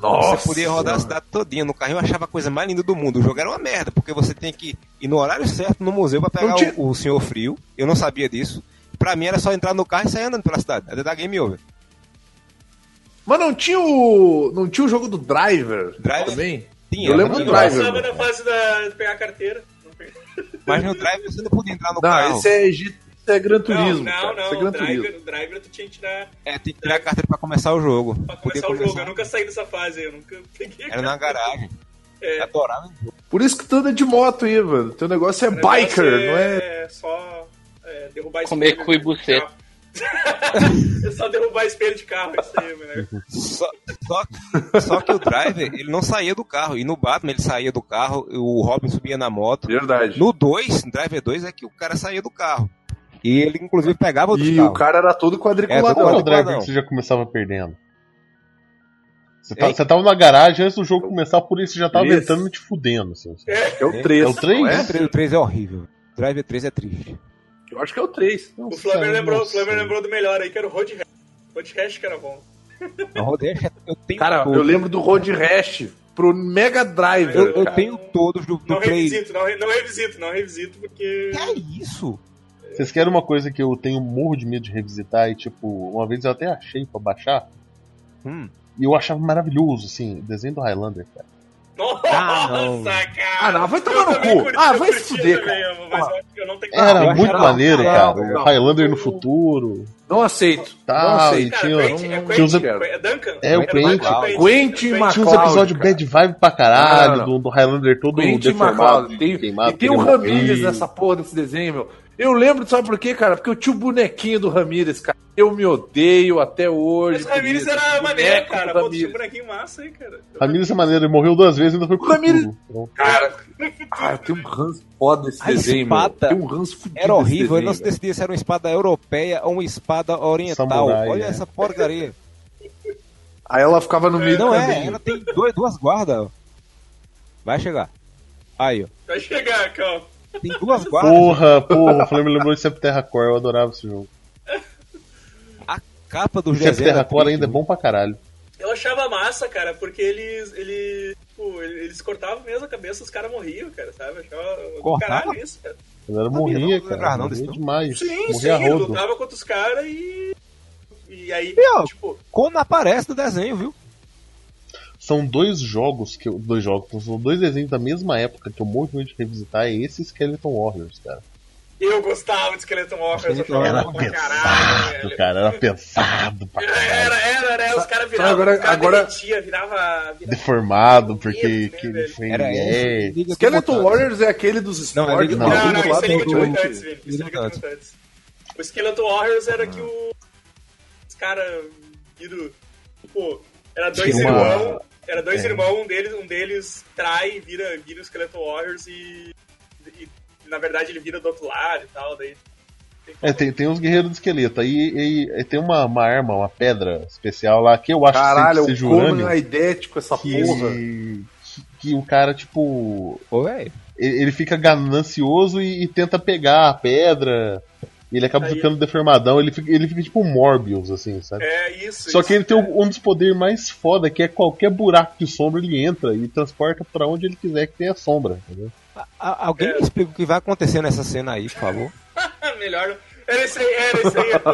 Nossa. você podia rodar a cidade todinha no carrinho, eu achava a coisa mais linda do mundo. O jogo era uma merda, porque você tem que ir no horário certo no museu pra pegar tinha- o, o Senhor Frio. Eu não sabia disso. Pra mim era só entrar no carro e sair andando pela cidade. Até dar game over. Mas não tinha o. Não tinha o jogo do Driver, Driver? também? Tinha, Eu lembro era do. Driver. Passava na fase da, de pegar a carteira. Não. Mas no drive você não podia entrar no Não, carro. esse é, isso é Gran Turismo. não, cara. não, Isso é não. Gran O driver, Turismo. o driver tu tinha que tirar É, tem que tirar a carteira pra começar o jogo. pra Podia começar o jogo. Eu nunca saí dessa fase aí, eu nunca peguei. Era na garagem. É. Adorava. Por isso que tu anda de moto aí, mano. Teu negócio é O negócio biker, não é? É só é, derrubar Comer cu e buceta. Carro. é só derrubar espelho de carro, isso aí, né? Só, só, só que o driver, ele não saía do carro. E no Batman ele saía do carro, o Robin subia na moto. Verdade. No 2, no Driver 2, é que o cara saía do carro. E ele, inclusive, pegava outros E carros. o cara era todo É, Qual quadriculadão. era o Não, driver que você já começava perdendo? Você, tá, você tava na garagem antes do jogo começar, por isso você já tava Esse. e te fudendo. Assim. É o 3. É o três? não O 3, o 3 é horrível. O Driver 3 é triste. Eu acho que é o 3. O Flamengo lembrou. Flamengo lembrou do melhor aí, que era o Road Rash. Road Rash que era bom. No Rodeio, eu tenho Cara, todos. eu lembro do Road Rash pro Mega Drive. Eu, eu tenho todos do, do Não Play. revisito, não, não revisito, não revisito, porque. Que é isso? Vocês querem uma coisa que eu tenho morro de medo de revisitar e, tipo, uma vez eu até achei pra baixar Hum. e eu achava maravilhoso, assim, o desenho do Highlander, cara. Nossa, Ah, não. cara! Ah, não, vai tomar no cu. Ah, vai se fuder, cara. Mas eu acho que eu não tenho Era eu muito maneiro, não, cara. não. o Highlander no futuro. Não aceito. Tá, não aceito. e Cara, tinha- Quentin, é tinha Quentin, uns- é Duncan? É, o Quentin. Quentin Tinha uns episódios cara. bad vibe pra caralho, Não, não, Do, do Highlander todo Quentin deformado. Tem, queimado, e tem o Ramirez nessa porra desse desenho, meu. Eu lembro, sabe por quê, cara? Porque eu tinha o bonequinho do Ramirez, cara. Eu me odeio até hoje. Mas o Ramirez era maneiro, cara. Pô, tinha um bonequinho massa aí, cara. Ramirez é maneiro, ele morreu duas vezes e ainda foi pro Ramirez-. Então, Cara, Ah, eu tenho um ranço foda desse A desenho, espada. Tem um ranço fudido Era horrível, eu não se decidia se era uma espada europeia ou uma espada oriental. Samurai, Olha é. essa porcaria. Aí ela ficava no meio Não do é, ela tem dois, duas guardas. ó. Vai chegar. Aí, ó. vai chegar, calma. Tem duas guardas. Porra, porra, o Flamengo lembrou de Sempre Terra Core, eu adorava esse jogo. A capa do era Core ainda é bom pra caralho. Eu achava massa, cara, porque eles. eles tipo, eles cortavam mesmo a cabeça, os caras morriam, cara, sabe? Eu achava Cortava? caralho isso, cara. A galera Sabia, morria, não, cara. não morria não. demais. Sim, morria sim, ele lutava contra os caras e. E aí, E, ó, tipo, Como aparece no desenho, viu? São dois jogos que eu. Dois jogos, são dois desenhos da mesma época que eu morro de medo de revisitar, é esse Skeleton Warriors, cara. eu gostava de Skeleton Warriors, eu Era pra caralho, pesado, velho. cara, era pesado pra Era, caralho. era, era, os caras viravam, agora- os caras agora- virava, virava... Deformado, porque Né, que ele velho? foi Era é, Skeleton. Warriors é aquele dos Não, é esportes. Não, Não, não, do- isso é Liga do- de Mutantes, Vini. Isso é Liga de Mutantes. O Skeleton Warriors era que o... Os caras viram... Tipo, era dois irmãos... Era dois É. irmãos, um deles, um deles trai e vira, vira o Skeleton Warriors e, e, Na verdade, ele vira do outro lado e tal, daí... É, tem, tem uns guerreiros de esqueleto. Aí, aí- aí tem uma, uma arma, uma pedra especial lá que eu acho Caralho, que tem que o Conan é idético essa Que, porra. que, que o cara, tipo. Velho. Ele, ele fica ganancioso e, e tenta pegar a pedra. E ele acaba Aí- ficando deformadão. Ele fica, ele fica tipo um Morbius, assim, sabe? É isso. Só isso. que ele tem um dos poderes mais foda, que é qualquer buraco de sombra ele entra e transporta pra onde ele quiser que tenha sombra, entendeu? A- alguém É. me explica o que vai acontecer nessa cena aí, por favor. Melhor... Era esse aí, era esse aí. era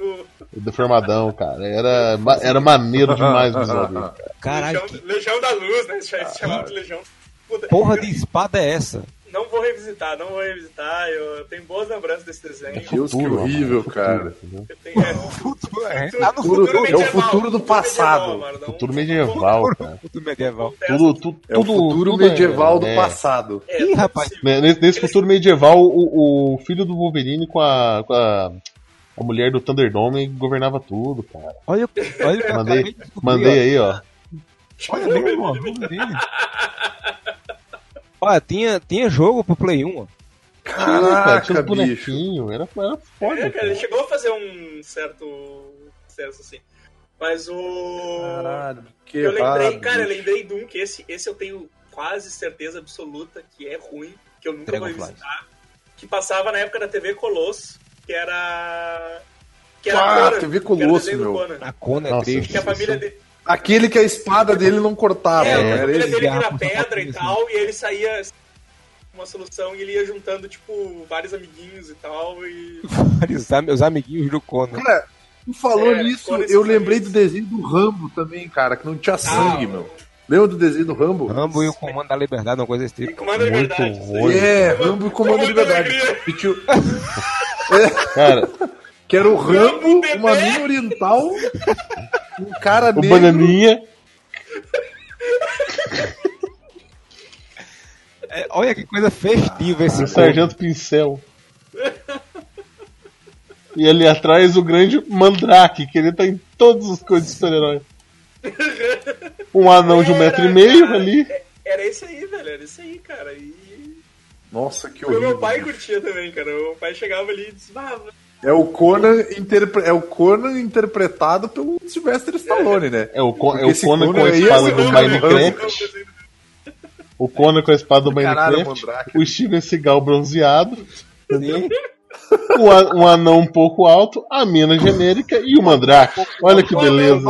o- O deformadão, cara. Era, era maneiro demais o visual dele. Caralho, Legião, que Legião da Luz, né? Se chamava de Legião. Puta, porra de espada é essa? Não vou revisitar, não vou revisitar. Eu tenho boas lembranças desse desenho. Deus, que Futuro, horrível, mano, cara. futuro, entendeu? Eu tenho, é, É, futuro- tá no futuro- futuro, é o futuro do passado. Futuro medieval, cara. futuro medieval. Tudo, tu- É o tudo- futuro tudo é- medieval do é. passado. É, Ih, rapaz. Né, Nesse, nesse futuro medieval, o, o filho do Wolverine com a, com a, a mulher do Thunderdome governava tudo, cara. Olha, olha o que Mandei, mandei aí, ó. Olha mesmo, ó, tinha, tinha jogo pro Play 1, ó. cara, tinha Caraca, uns bicho. bonequinhos, era, era foda, É, cara, ele chegou a fazer um certo sucesso assim. Mas o. Caralho, que eu lembrei, errado, cara, eu lembrei de um que esse, esse eu tenho quase certeza absoluta que é ruim, que eu nunca vou Dragonfly. visitar. Que passava na época da TV Colosso, que era. Que era Ah, Conan, TV Colosso, meu. Conan. A Conan é Nossa, triste. Que a família dele. Aquele que a espada dele não cortava, É, a era família ele. dele vira pedra e tal, e ele saía uma solução e ele ia juntando, tipo, vários amiguinhos e tal, e. Os am- Os amiguinhos do Conan. Cara, tu falou É, nisso, eu lembrei do desenho do Rambo também, cara, que não tinha sangue, Ah, meu. Lembra do desenho do Rambo? Rambo e o Comando da Liberdade, uma coisa desse tipo. Comando a Muito Liberdade. É, Rambo e Comando de Comando da Liberdade. E tinha, Cara, Que era o Rambo, bebê. uma mina oriental, um cara o negro. Bananinha. É, olha que coisa festiva esse O. Sargento Pincel. E ali atrás o grande Mandrake, que ele tá em todas as coisas de super-herói. Um anão de um Era, metro e meio cara, ali. Era esse aí, velho. Era esse aí, cara. E. Nossa, que O horrível. meu pai curtia também, cara. O pai chegava ali e disse, ah, É o Conan, interpre... é o Conan interpretado pelo Sylvester Stallone, né? É o, Con- é o esse Conan com a Conan é espada esse do Conan Minecraft. O Conan com a espada do Minecraft. O Steven Seagal bronzeado. Sim. Um, a- um anão um pouco alto. A mina genérica e o Mandrake. Olha que beleza.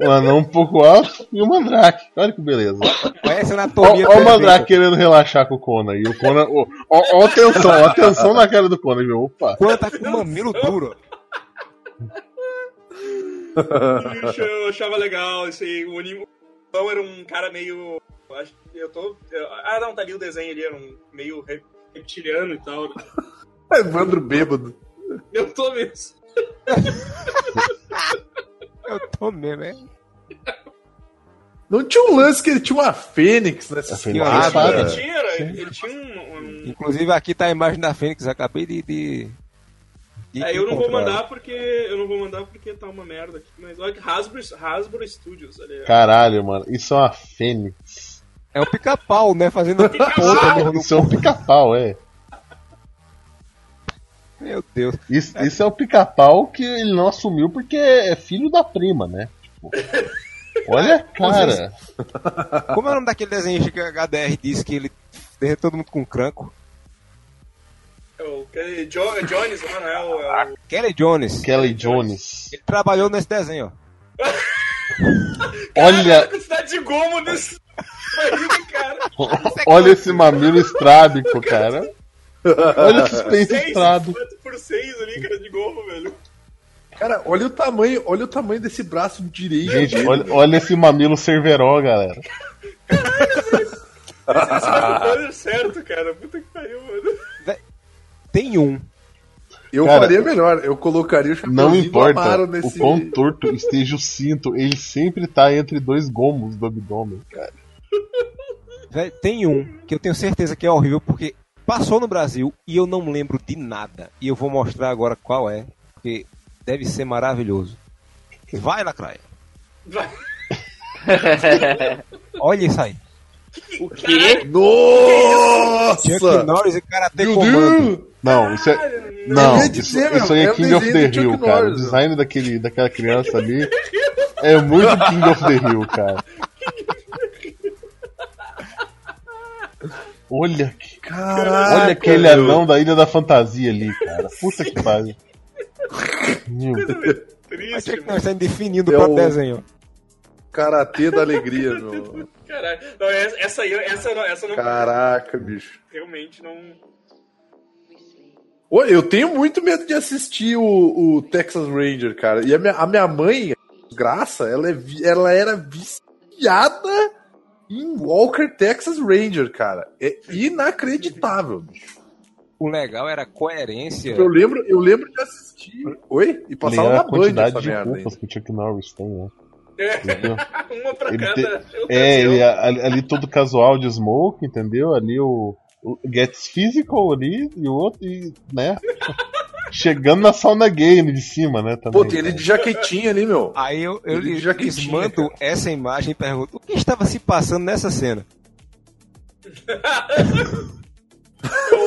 Um anão um pouco alto e o Mandrake. Olha que beleza. Conhece a Ó, anatomia ó o Mandrake querendo relaxar com o Conan. E o Conan. Ó a tensão, ó a tensão na cara do Conan, viu? Opa. Quando tá com o mamilo duro. Eu achava legal aí. O o Pão era um cara meio. eu tô. eu- ah, não, tá ali o desenho ali, era um meio re- reptiliano e tal. né? Evandro bêbado. Eu tô mesmo. Eu tô mesmo, é. Não tinha um lance que ele tinha uma fênix nessa é espada? Ele tinha, era- ele tinha um. um- Inclusive aqui tá a imagem da Fênix, acabei de. de, de É, eu não vou mandar porque. Eu não vou mandar porque tá uma merda aqui. Mas olha que Hasbro, Hasbro Studios. Ali, Caralho, mano. Isso é uma fênix. É o pica-pau, né? Fazendo ponta no, no Isso é um pica-pau, é. Meu Deus. Isso, isso é o pica-pau que ele não assumiu porque é filho da prima, né? Tipo, olha cara. Como é o nome daquele desenho que a HDR disse que ele derrete todo mundo com cranco? É o aquele Jo- Jones, lá, não é o. É o... Kelly Jones. Kelly Jones. Ele trabalhou nesse desenho, ó. Olha, a quantidade de gomo nesse. olha esse mamilo estrábico, cara. Olha Seis, estrados. quatro por seis ali, cara, de gomo, velho. Cara, olha o tamanho, olha o tamanho desse braço direito. Gente, dele. olha, olha esse mamilo cerveró, galera. Esse vai pro banner certo, cara. Puta que pariu, mano. Tem um. Eu Cara, faria melhor, eu colocaria o chapéuzinho Não importa Amaro o nesse... quão torto esteja o cinto, ele sempre tá entre dois gomos do abdômen, cara. Tem um que eu tenho certeza que é horrível porque passou no Brasil e eu não lembro de nada. E eu vou mostrar agora qual é, porque deve ser maravilhoso. Vai, Lacraia. Vai. Olha isso aí. O quê? Chuck Nossa! Norris e Karate Comando. Não, isso é. Caralho, Não, isso, dizer, isso aí é é o King of the Hill, Chuck cara. O Norris, design daquele, daquela criança ali é muito King of the Hill, cara. Olha, que- Caraca, olha aquele meu. anão da Ilha da Fantasia ali, cara. Puta que pariu. Meu, Mas Triste, Chuck mano. Norris está definindo É o próprio desenho. Karatê da alegria, meu. Caralho. Não, essa essa aí, essa, não- essa não. Caraca, bicho. Realmente não. Ô, eu tenho muito medo de assistir o, o Texas Ranger, cara. E a minha, a minha mãe, graça, ela, é ela era viciada em Walker Texas Ranger, cara. É inacreditável, bicho. O legal era a coerência. Eu lembro, eu lembro de assistir. Oi? E passava na Band quantidade essa de merda. roupas ainda. que o Chuck Norris tem, né? É, uma pra Ele cada. tem- ocasião. É, ele, ali, ali todo casual de smoke, entendeu? Ali o, o Gets Physical ali e o outro, e, né? Chegando na sauna game de cima, né? Também, Pô, tem ele de jaquetinha ali, meu. Aí eu, eu Ele lhe- que mando essa imagem e pergunto: o que estava se passando nessa cena?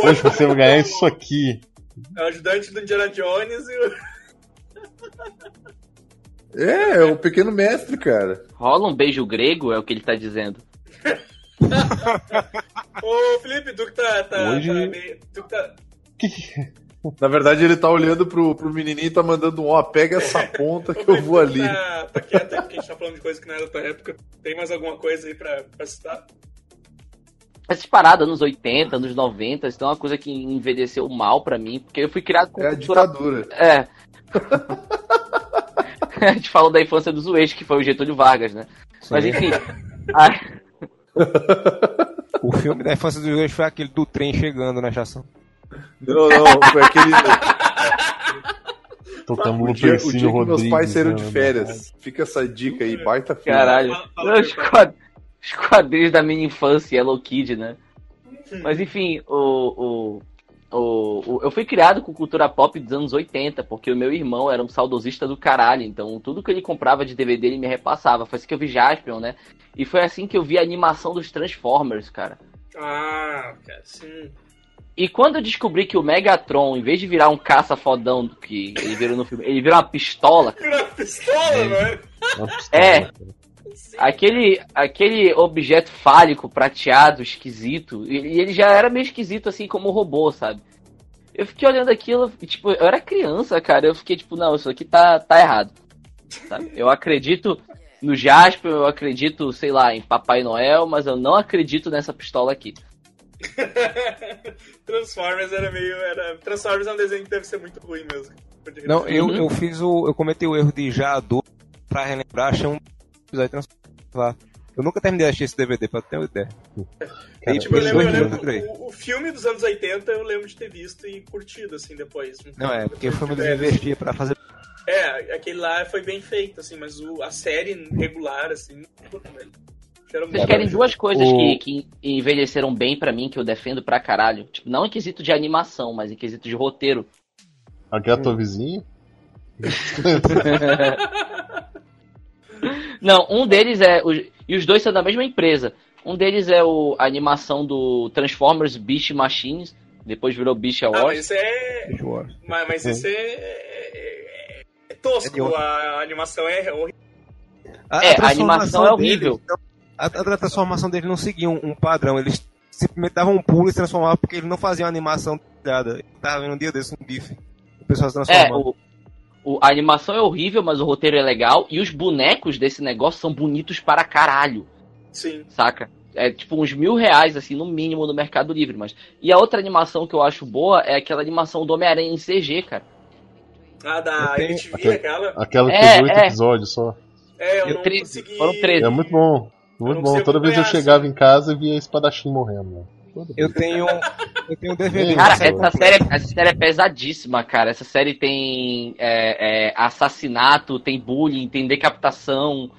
Hoje você vai ganhar isso aqui. É o ajudante do Indiana Jones e o. É, é o pequeno mestre, cara. Rola um beijo grego, é o que ele tá dizendo. Ô, Felipe, tu que tá. tá, Hoje- tá meio- tu que tá. Que- Na verdade, ele tá olhando pro, pro menininho e tá mandando um, ó, pega essa ponta que eu vou ali. Tá, tá quieto aí, porque a gente tá falando de coisa que não é da tua época. Tem mais alguma coisa aí pra, pra citar? Essas paradas anos 80, anos 90, isso é uma coisa que envelheceu mal pra mim, porque eu fui criado com É a cultura ditadura. É. a gente falou da infância do Zuete, que foi o Getúlio Vargas, né? Mas Sim. enfim. a- O filme da infância dos dois foi aquele do trem chegando na estação. Não, não, foi aquele. Tocando O dia, o Lupercinho dia que meus pais saíram de né, férias. Fica essa dica aí, baita filme. Caralho. Não, os, quad- os quadrinhos da minha infância, Yellow Kid, né? Mas enfim, o, o, o, o- eu fui criado com cultura pop dos anos 80, porque o meu irmão era um saudosista do caralho, então tudo que ele comprava de DVD ele me repassava. Foi assim que eu vi Jaspion, né? E foi assim que eu vi a animação dos Transformers, cara. Ah, cara, sim. E quando eu descobri que o Megatron, em vez de virar um caça fodão do que ele virou no filme, ele virou uma pistola, Virou uma pistola, é? Uma pistola, É. cara. aquele, aquele objeto fálico, prateado, esquisito, e ele já era meio esquisito assim como robô, sabe? Eu fiquei olhando aquilo, e, tipo, eu era criança, cara, eu fiquei tipo, não, isso aqui tá, tá errado. Sabe? Eu acredito no Jasper, eu acredito, sei lá, em Papai Noel, mas eu não acredito nessa pistola aqui. Transformers era meio. Era... Transformers é um desenho que deve ser muito ruim mesmo. Não, eu, Uhum. eu fiz o. Eu cometi o erro de já adulto pra relembrar, achei um episódio transformar. Eu nunca terminei de assistir esse DVD, pra ter uma ideia. E, tipo, eu lembro, eu lembro o, o filme dos anos 80 eu lembro de ter visto e curtido, assim, depois. Não, é, porque foi muito É, investir pra fazer. É, aquele lá foi bem feito, assim, mas o, a série regular, assim, Vocês querem duas coisas o- que, que envelheceram bem pra mim, que eu defendo pra caralho. Tipo, não em quesito de animação, mas em quesito de roteiro. Aqui é a tua vizinha? Não, um deles é. o- e os dois são da mesma empresa. Um deles é o, a animação do Transformers Beast Machines. Depois virou Beast Ah, mas Awards. isso é. Mas, mas isso é. é, é tosco, É a animação é horrível. É, a animação é horrível. dele, não- a, a transformação dele não seguia um, um padrão. Eles simplesmente davam um pulo e se transformavam porque eles não faziam animação dada. Eu tava vendo um dia desse um GIF. O pessoal se É, transformando. o, o- a animação é horrível, mas o roteiro é legal. E os bonecos desse negócio são bonitos para caralho. Sim. saca? É tipo uns mil reais, assim, no mínimo no Mercado Livre, mas. E a outra animação que eu acho boa é aquela animação do Homem-Aranha em CG, cara. Ah, da MTV, aquele- aquela. Aquela que É, teve oito é. episódios só. É, eu Eu não tre- consegui. Foram 13. É muito bom. Muito bom. Toda vez eu chegava assim. em casa e via espadachim morrendo. né? Eu tenho. Eu tenho um DVD. Cara, essa série, essa série é pesadíssima, cara. Essa série tem é, é, assassinato, tem bullying, tem decapitação.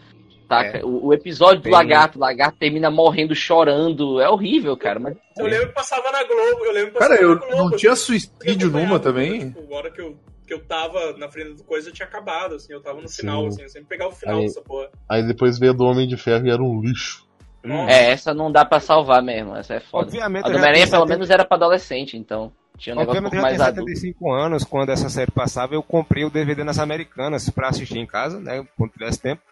Saca? É. O, o episódio do Tem- lagarto, o lagarto termina morrendo, chorando. É horrível, cara. Mas Eu lembro que passava na Globo. Eu lembro que Cara, passava eu na Globo. não tinha suicídio numa também. Tipo, a hora que eu, que eu tava na frente do coisa, eu tinha acabado, assim. Eu tava no final, Sim. assim. Eu sempre pegava o final Aí- dessa porra. Aí depois veio a do Homem de Ferro e era um lixo. Nossa. é, essa não dá pra salvar mesmo. Essa é foda. Obviamente, A eu do Homem-Aranha, pelo 70 menos, era pra adolescente, então. Tinha um negócio um Obviamente, pouco eu já mais tenho adulto. 75 anos, quando essa série passava, eu comprei o DVD nas Americanas pra assistir em casa, né, quando tivesse tempo.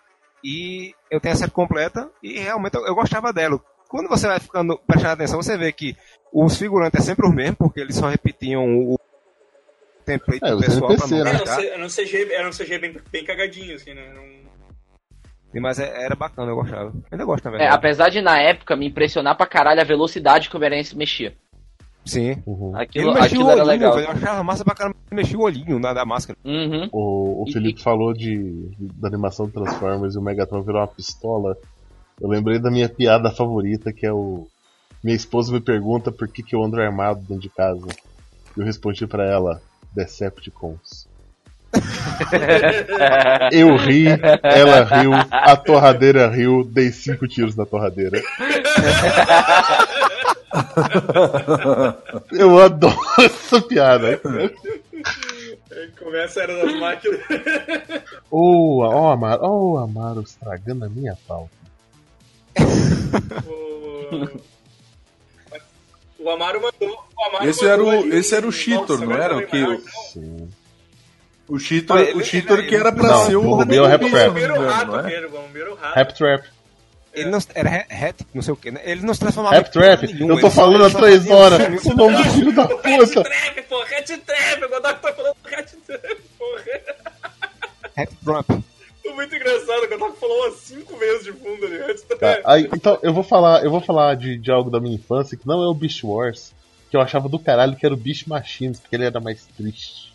E eu tenho a série completa e realmente eu, eu gostava dela. Quando você vai ficando prestando atenção, você vê que os figurantes é sempre os mesmos, porque eles só repetiam o template É, do pessoal pra não né? Era um. C- era um CG, era um CG bem, bem cagadinho, assim, né? Não- Mas é- era bacana, eu gostava. Ainda gosto, na É, verdade. apesar de na época me impressionar pra caralho a velocidade que o Homem-Aranha se mexia. Sim. Uhum. Aquilo, mexia aquilo o era olhinho, legal. velho. Eu achava massa pra caramba. Mexia o olhinho na, da máscara. Uhum. O, o E- Felipe falou de, da animação do Transformers e o Megatron virou uma pistola. Eu lembrei da minha piada favorita, que é o. Minha esposa me pergunta por que, que eu ando armado dentro de casa. Eu respondi pra ela: Decepticons. Eu ri, ela riu, a torradeira riu, dei cinco tiros na torradeira. Eu adoro essa piada. Aí Começa a era das máquinas. Ô, ó, Amaro, ó, o Amaro estragando a minha pauta. o... o Amaro mandou. O Amaro Esse era o- mandou ali- esse era o Cheetor, não era? O que Sim. O Cheetor, Ele- o Cheetor que era pra Não, ser o o Rubio é o Rap O Trap. bombeiro é? bombeiro rato. Rap Trap. Ele não, era hat, não sei o que, né? Ele não se transformava Rap Trap? nenhuma, Eu tô falando há três horas. O nome do filho da puta. Trap, pô, Red Trap, o Godoc tá falando Red Trap, porra. Hat Trump. Muito engraçado, o Godoc falou umas cinco vezes de fundo ali, Red Tá, aí, então, eu vou falar, eu vou falar de, de algo da minha infância que não é o Beast Wars, que eu achava do caralho que era o Beast Machines, porque ele era mais triste.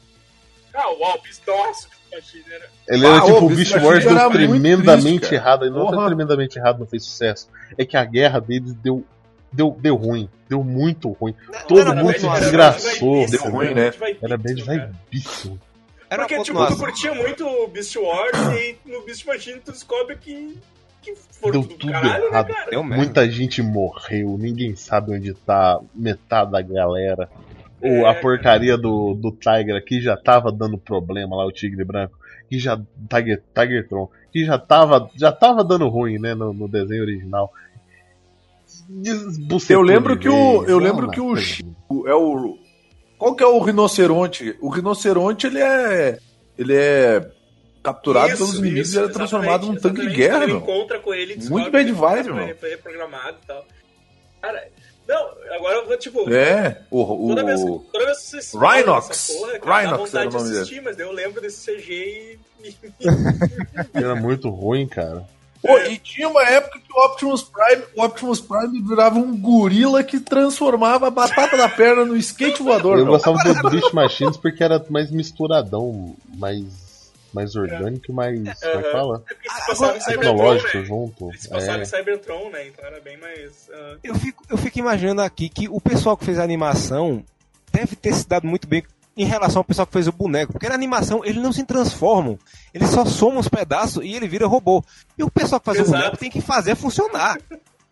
Ah, o Alpes, nossa, que machine, né? Ele Ah, era tipo ô, o Beast Beast Wars Machines era deu tremendamente triste, errado. Ele não foi tremendamente errado, não fez sucesso. É que a guerra deles deu deu, deu ruim. Deu muito ruim. Todo era mundo se era desgraçou. Deu ruim, né? Era bad Beast, cara. vibíssimo. Era Porque, tipo, tu continuação. curtia muito o Beast Wars e no Beast Machine tu descobre que, que foram Deu tudo, tudo caralho, errado. né, cara? Deu. Muita gente morreu, ninguém sabe onde tá metade da galera. O, a É. porcaria do, do Tiger aqui já tava dando problema lá, o Tigre Branco. Que já. Tiger, Tigertron. Que já tava, já tava dando ruim, né, no, no desenho original. Desbucetou Eu lembro que o- eu lembro que o. Chico é o. Qual que é o rinoceronte? O rinoceronte ele é. Ele é capturado Isso, pelos inimigos isso, e é transformado num tanque de guerra, ele encontra com ele, Muito que vibes, foi- meu. Foi reprogramado e tal. Cara, não, agora eu vou, tipo... É, o. o Toda vez, toda vez que você Rhinox. porra, cara, dá Rhinox era vontade o de nome assistir, mas daí eu lembro desse CG e... Era muito ruim, cara. Pô, e tinha uma época que o Optimus Prime, o Optimus Prime virava um gorila que transformava a batata da perna no skate voador. Eu meu. gostava do Beast Machines porque era mais misturadão, mais, mais orgânico, mais. Como é que fala? É porque se passava em Cybertron, Tecnológico né? junto. Eles passavam É. em Cybertron, né? Então era bem mais... ah, Eu fico, eu fico imaginando aqui que o pessoal que fez a animação deve ter se dado muito bem em relação ao pessoal que fez o boneco. Porque na animação eles não se transformam. Eles só somam os pedaços e ele vira robô. E o pessoal que faz o Exato. boneco tem que fazer funcionar.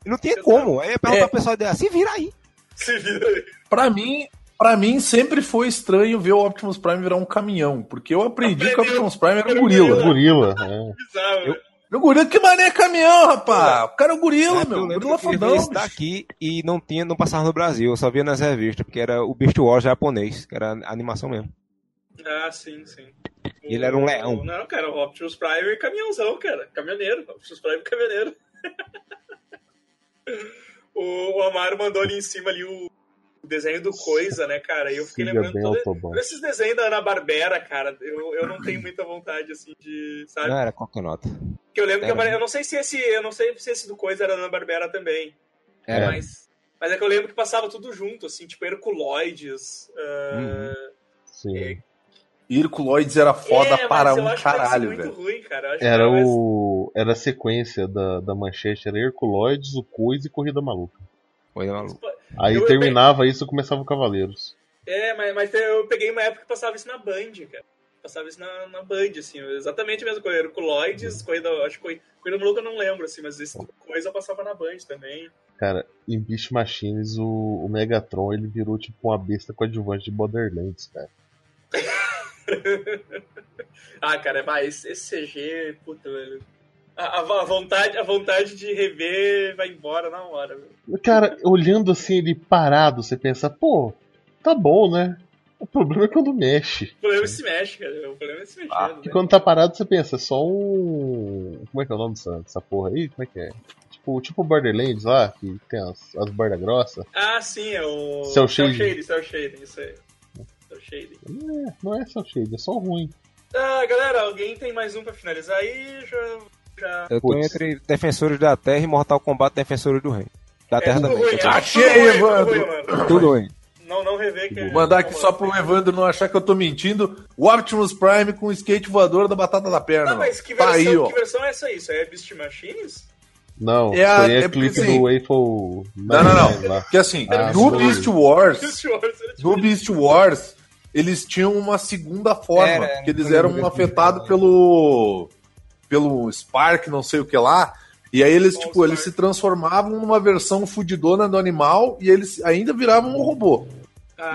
E não tem Exato. como. Aí eu pergunto É. pessoal dele, se vira aí. se vira aí. Pra mim, pra mim sempre foi estranho ver o Optimus Prime virar um caminhão, porque eu aprendi que o. Optimus Prime era um um gorila. Gorila, é. Bizarro, né? O gorila, que mané é caminhão, rapaz? O cara é um gorila, época meu. eu lembro Gorila fodão. ver esse daqui e não tinha, não passava no Brasil. Eu só via nas revistas, porque era o Beast Wars japonês, que era a animação mesmo. Ah, sim, sim. E ele era um leão. Não, cara, o Optimus Prime é caminhãozão, cara. Caminhoneiro. Optimus Prime é caminhoneiro. o, o Amaro mandou ali em cima ali o, o desenho do Coisa, né, cara? E eu fiquei Siga lembrando todos esses desenhos da Ana Barbera, cara. Eu, eu não tenho muita vontade, assim, de. Sabe? Não era qualquer nota. Porque eu lembro que Era. Barbera- eu não sei se esse. Eu não sei se esse do Coisa era da Ana Barbera também. Era. Mas. Mas é que eu lembro que passava tudo junto, assim, tipo Herculoides. Uhum. Sim. Herculoides era foda é, para eu um que caralho, velho. ruim, cara. Eu acho que Era mais- o. Era a sequência da, da manchete, era Herculoides, o Coisa e Corrida Maluca. Coisa maluca. Aí Eu- eu terminava isso e começava o Cavaleiros. É, mas, mas eu peguei uma época que passava isso na Band, cara. Passava isso na, na Band, assim, exatamente a mesma coisa. Herculoides, corrida, acho que corrida, corrida maluca eu não lembro, assim, mas esse coisa passava na Band também. Cara, em Beast Machines, o, o Megatron ele virou tipo uma besta coadjuvante de Borderlands, cara. Ah, cara, mas esse CG, puta, velho. A, a- vontade, a vontade de rever vai embora na hora, velho. Cara, olhando assim ele parado, você pensa, pô, tá bom, né? O problema é quando mexe. O problema é se mexe, cara. O problema é se mexendo, Ah, né? e quando tá parado, você pensa, é só um. Como é que é o nome dessa, dessa porra aí? Como é que é? Tipo, tipo Borderlands lá, que tem as, as bordas grossas. Ah, sim, é o. Cell shading. shading, cell shading, isso aí. Cell shading. É, não é só shade, é só ruim. Ah, galera, alguém tem mais um pra finalizar aí? Já. Eu tô Putz. entre Defensores da Terra e Mortal Kombat Defensores do Reino. Da Terra é tudo também. ruim, é Achei, Evandro. Tudo ruim. Não, não rever que é- Vou mandar aqui só pro Evandro não achar que eu tô mentindo. O Optimus Prime com o skate voador da batata da perna. Não, mas que tá versão, aí, ó. que versão é essa aí? Isso aí é Beast Machines? Não, É a- foi é clipe assim, do Eiffel. Não, não, não. Lá. Porque assim, Ah, no sim. Beast Wars, Beast Wars era no Beast Wars, eles tinham uma segunda forma, Era, porque eles eram afetados pelo pelo Spark, não sei o que lá. E aí eles, Qual tipo, eles se transformavam numa versão fudidona do animal e eles ainda viravam um robô.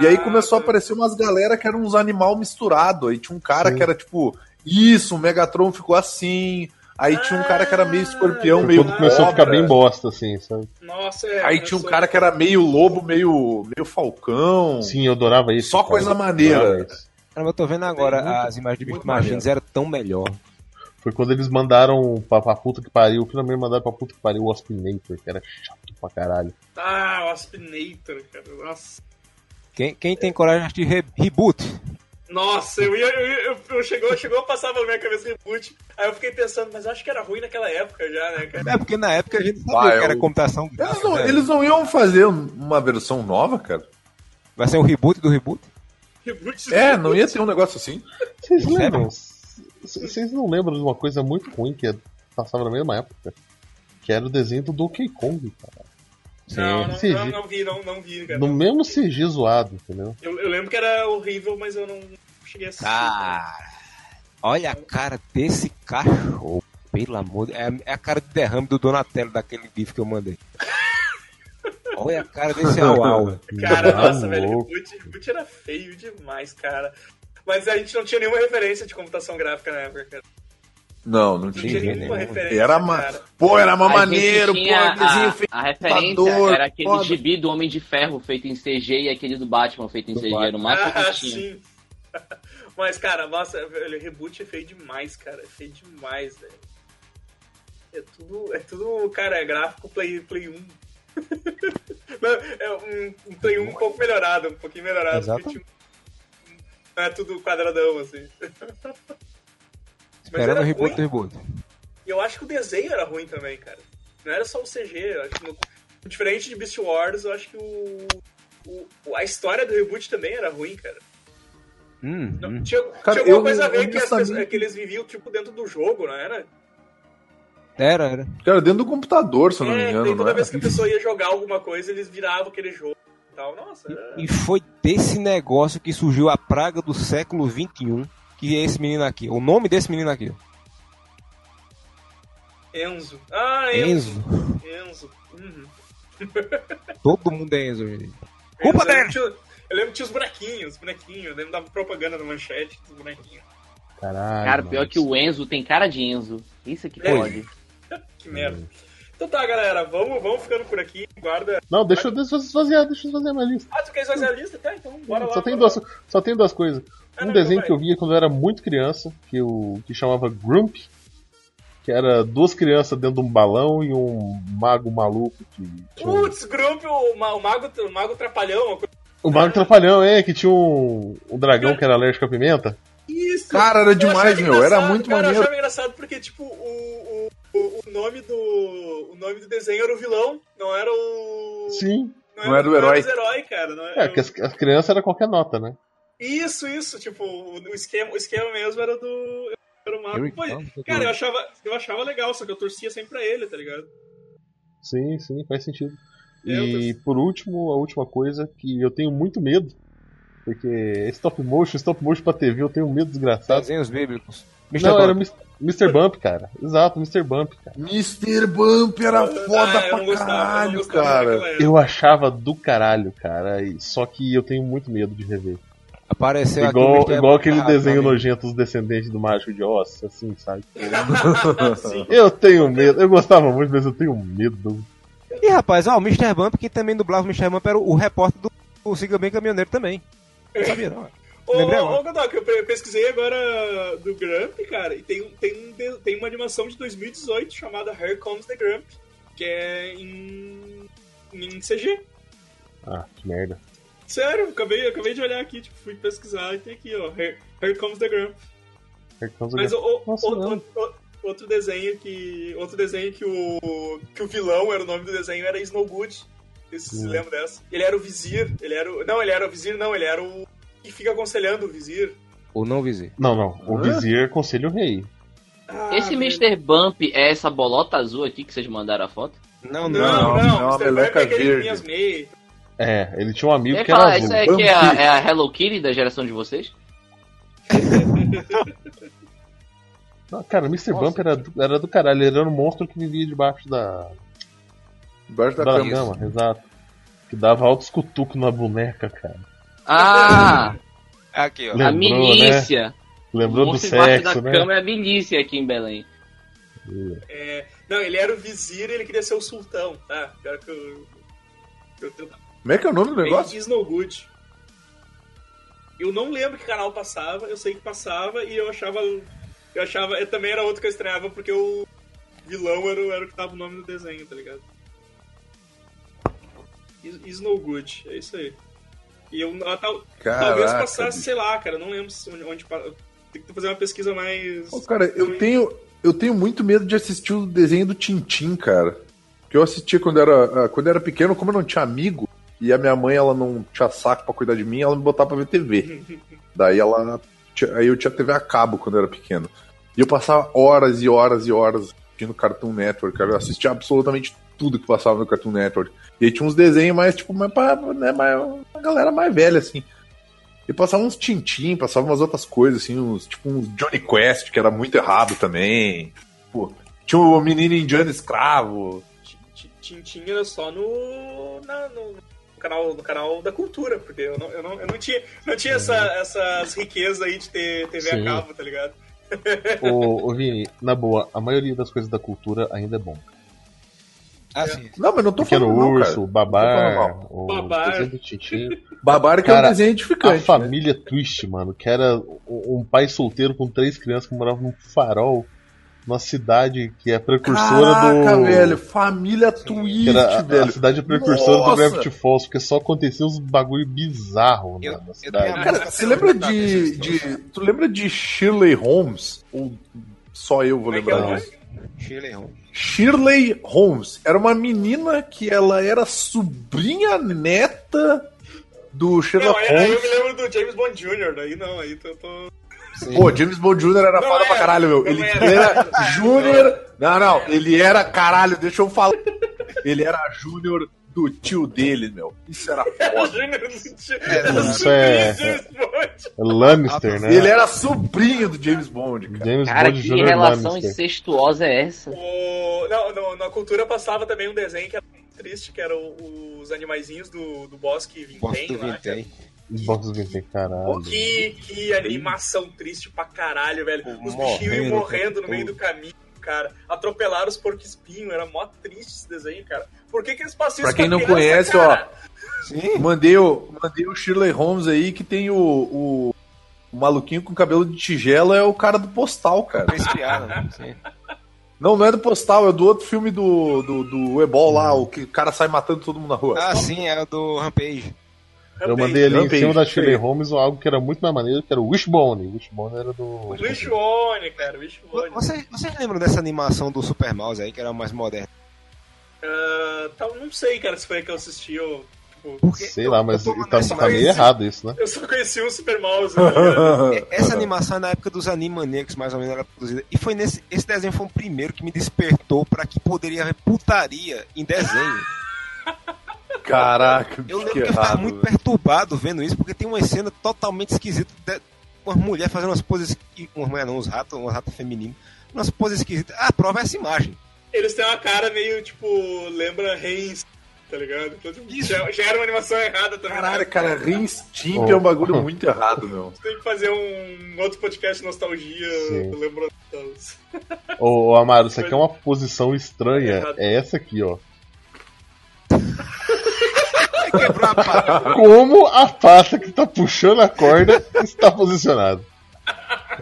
E aí Ah, começou a tá. aparecer umas galera que eram uns animal misturado. Aí tinha um cara Sim. que era tipo, isso, o Megatron ficou assim. Aí tinha um cara que era meio escorpião, Foi meio quando começou a ficar bem bosta, assim, sabe? Nossa, é, Aí tinha um cara que era meio lobo, meio, meio falcão. Sim, eu adorava isso. Só cara. coisa maneira. Cara, eu tô vendo agora muito- as imagens de muito Machines, era tão melhor. Foi quando eles mandaram pra, pra puta que pariu, finalmente mandaram pra puta que pariu o Waspinator, que era chato pra caralho. Ah, o Aspinator, cara. Nossa. Quem, quem tem coragem de re- reboot? Nossa, eu ia. Eu, eu, eu chegou, chegou a passar pela minha cabeça reboot. Aí eu fiquei pensando, mas eu acho que era ruim naquela época já, né, cara? É porque na época a gente sabia Vai, que era eu- computação Eles não, né? eles não iam fazer uma versão nova, cara? Vai ser um reboot do reboot? Reboot É, não ia ter um negócio assim. Vocês lembram? Vocês não lembram de uma coisa muito ruim que passava na mesma época? Que era o desenho do Donkey Kong, cara. Não, não, CG. não, não vi, não, não vi, cara. No mesmo CG zoado, entendeu? Eu, eu lembro que era horrível, mas eu não cheguei a assistir. Cara, olha a cara desse cachorro. Pelo amor de é, é a cara de derrame do Donatello daquele GIF que eu mandei. Olha a cara desse au Cara, Tá nossa, velho, reboot, reboot era feio demais, cara. Mas a gente não tinha nenhuma referência de computação gráfica na época, cara. Não, não Não tinha. tinha nenhuma referência. Era ma... cara. Pô, era uma A gente maneiro, pô, a, feito. a referência era aquele foda. gibi do Homem de Ferro feito em CG e aquele do Batman feito em Do CG. Era o máximo Ah, que tinha. sim. Mas, cara, nossa, velho, reboot é feio demais, cara. É feio demais, velho. É tudo, é tudo, cara, é gráfico Play, Play 1. Não, é um, um Play 1 um pouco melhorado, um pouquinho melhorado. Exato. É tudo quadradão, assim. Esperando era o reboot do reboot. E eu acho que o desenho era ruim também, cara. Não era só o CG. Eu acho que no- Diferente de Beast Wars, eu acho que o, o- a história do reboot também era ruim, cara. Hum, Não, hum. Tinha, Cara, tinha alguma eu- coisa a ver que, sabia pessoas- que- eles viviam, tipo, dentro do jogo, não era? Era, era. Cara, dentro do computador, se eu não me é, engano, daí não toda era? vez que a pessoa ia jogar alguma coisa, eles viravam aquele jogo tal. Nossa, era... E foi desse negócio que surgiu a praga do século XXI, que é esse menino aqui. O nome desse menino aqui. Enzo. Ah, Enzo. Enzo. Enzo. Uhum. Todo mundo é Enzo dia. Culpa Enzo, eu lembro dele! que tinha- Eu lembro que tinha os bonequinhos, os bonequinhos. Eu lembro da propaganda na manchete dos bonequinhos. Caralho. Cara, pior mano. que o Enzo tem cara de Enzo. Isso é que É. pode. Que merda. Então tá, galera, vamos, vamos ficando por aqui. Guarda. Não, deixa eu deixa eu esvaziar, deixa eu esvaziar minha lista. Ah, tu quer fazer a lista? Tá, então bora lá. Só tem duas, só tem duas coisas. Ah, Um não, desenho então que eu via quando eu era muito criança, que, eu, que chamava Grump, que era duas crianças dentro de um balão e um mago maluco que um... Putz, grupo, o, ma- o mago, o mago trapalhão. O mago trapalhão, é, que tinha um, um dragão que era alérgico à pimenta. Isso. Cara, era Eu demais, meu. Era muito cara, Eu maneiro. achava engraçado porque, tipo, o, o, nome do. O nome do desenho era o vilão, não era o. Sim. Não era o herói. os herói, cara. Não É, era que as, as crianças era qualquer nota, né? Isso, isso, tipo, o, o esquema, o esquema mesmo era do. Era o mago. Eric Pô, cara, eu achava, eu achava legal, só que eu torcia sempre pra ele, tá ligado? Sim, sim, faz sentido. Eu E por último, a última coisa que eu tenho muito medo, porque stop motion, stop motion pra TV, eu tenho um medo desgraçado. Desenhos bíblicos. Mr. Não, era o Bump. Mis- Mr. Bump, cara. Exato, Mr. Bump, cara. Mr. Bump era foda Ah, eu não pra gostava, caralho, gostava cara. Eu achava do caralho, cara. e- Só que eu tenho muito medo de rever. Apareceu aqui o Igual, Mr. igual aquele desenho na- nojento dos descendentes do Mágico de Oz, assim, sabe? Eu tenho medo, eu gostava muito, mas eu tenho medo. E rapaz, ó, o Mr. Bump, que também dublava o Mr. Bump, era o, o repórter do, do Siga Bem Caminhoneiro também. Não sabia, não. Ô, ô, Godok, eu pe- pesquisei agora do Grump, cara, e tem, tem, tem uma animação de 2018 chamada Here Comes the Grump, que é em, em CG. Ah, que merda. Sério, acabei, acabei de olhar aqui, tipo, fui pesquisar e tem aqui, ó, Here, Here Comes the Grump. Here comes the Mas guy. o, o- Nossa, o- não. o- outro desenho que. Outro desenho que o. que o vilão era o nome do desenho era Snowgood. Vocês se Hum. lembram dessa? Ele era o vizir, ele era o. Não, ele era o vizir, não, ele era o. que fica aconselhando o vizir. Ou não visei. Não, não. O Hã? Vizir aconselha o rei. Ah, Esse velho. Mr. Bump é essa bolota azul aqui que vocês mandaram a foto? Não, Não, não. não, não, uma Mr. Bump é aquele que verde. tinha as meias. É, ele tinha um amigo que era falar, azul. isso aqui é a, é a Hello Kitty da geração de vocês? Não, cara, o Mr. Bump era do, era do caralho. Ele era um monstro que vivia debaixo da, Embaixo da da cama. cama, exato. Que dava altos cutucos na boneca, cara. Ah, Aqui, ó. a Lembrou, milícia. Lembrou o do sexo, da né? cama é a milícia aqui em Belém. É, não, ele era o vizir e ele queria ser o sultão, tá? Pior que eu. eu, eu Como é que é o nome do negócio? Snowgood. Eu não lembro que canal passava, eu sei que passava e eu achava. Eu achava. Eu também era outro que eu estranhava porque o vilão era, o- era o que tava o nome do desenho, tá ligado? Is- Snowgood, é isso aí. E eu ah, tal- talvez passasse, bicho. sei lá, cara, não lembro onde. onde tem que fazer uma pesquisa mais. Ô, cara, eu tenho, eu tenho muito medo de assistir o desenho do Tintim, cara. Que eu assistia quando era, ah, quando eu era pequeno, como eu não tinha amigo, e a minha mãe ela não tinha saco pra cuidar de mim, ela me botava pra ver TV. Daí ela. Aí eu tinha TV a cabo quando eu era pequeno. E eu passava horas e horas e horas assistindo Cartoon Network, cara. Eu assistia absolutamente tudo que passava no Cartoon Network. E aí tinha uns desenhos mais, tipo, mais pra, né, mais, uma galera mais velha, assim. E passava uns Tintim, passava umas outras coisas, assim, uns, tipo uns Johnny Quest, que era muito errado também. Pô, tinha o Menino Indiano Escravo. Tintin era só no, na- no, no canal, no canal da cultura, porque eu não, eu não, eu não tinha, não tinha essa, essas riquezas aí de ter TV Sim. a cabo, tá ligado? Ô, ô Vini, na boa, a maioria das coisas da cultura ainda é bom. Ah, sim. Não, mas não tô Pequeno falando não, Urso, cara. o Babar, Não o Babar. desenho do. Babar que é Cara, um desenho A né? família Twist, mano, que era um pai solteiro com três crianças que moravam num farol, numa cidade que é precursora Caraca, do. velho, família Twist, Que era a, a velho. cidade precursora do Nossa! Gravity Falls, porque só acontecia uns bagulho bizarro na, Eu- na eu cidade. tenho a- Cara, você lembra de, de. Tu lembra de Shirley Holmes? Ou só eu vou é que é lembrar disso? Shirley Holmes. Shirley Holmes era uma menina que ela era sobrinha neta do Não, Sherlock aí, aí eu me Holmes. lembro do James Bond Jr., daí não, aí eu tô... Sim. Pô, James Bond Jr. era Não foda era, pra caralho, meu. Ele, era. ele era Júnior. Não, não, ele era caralho, deixa eu falar. Ele era Júnior do tio dele, meu. Isso era foda. Júnior do Isso é-. É Lannister, né? Ele era sobrinho do James Bond, cara. James Cara, Bond que Jr. relação Lannister. incestuosa é essa? O... Não, no- na cultura passava também um desenho que era triste, que era o- os animaizinhos do, do Bosque Vintém. Cara. Vintém. Vintém, caralho. Que, que animação triste pra caralho, velho. Os Morrendo, bichinhos iam morrendo no meio do caminho, cara. Atropelaram os porco-espinho, era mó triste esse desenho, cara. Por que, que eles passam Pra isso quem com a não criança, conhece, cara? Sim. Mandei o, mandei o Shirley Holmes aí, que tem o, o, o maluquinho com cabelo de tigela, é o cara do Postal, cara. Né? Sim. Não, não é do Postal, é do outro filme do, do, do Ebol lá, o que o cara sai matando todo mundo na rua. Ah, sim, é o do Rampage. Eu mandei ali em cima da Shirley. Holmes algo que era muito mais maneiro, que era o Wishbone. Wishbone era do. Wishbone, cara, Wishbone. Vocês, vocês lembram dessa animação do Super Mouse aí, que era mais moderna? Ah, tá, não sei, cara, se foi a que eu assisti ou. Tipo, Porque Sei eu- lá, mas tá, tá meio mais- errado isso, né? eu só conheci um Super Mouse. Né, cara? Essa animação é na época dos Animaniacs, mais ou menos, era produzida. E foi nesse. Esse desenho foi o primeiro que me despertou pra que poderia haver putaria em desenho. Caraca, Eu que lembro que eu ficava muito velho. perturbado vendo isso, porque tem uma cena totalmente esquisita de uma mulher fazendo umas poses. Uma mulher não, uns ratos, uma rata feminina. Umas poses esquisitas. Ah, prova essa imagem. Eles têm uma cara meio, tipo, lembra Reis, tá ligado? Então, tipo, Isso. já, já era uma animação errada também. Caralho, cara, Reinstimp Oh. é um bagulho muito errado, meu. Tem que fazer um outro podcast de nostalgia, lembrando Ô, Amaro, isso aqui é uma posição estranha. Errado. É essa aqui, ó. Quebrou a pata. Como a pata que tá puxando a corda está posicionada.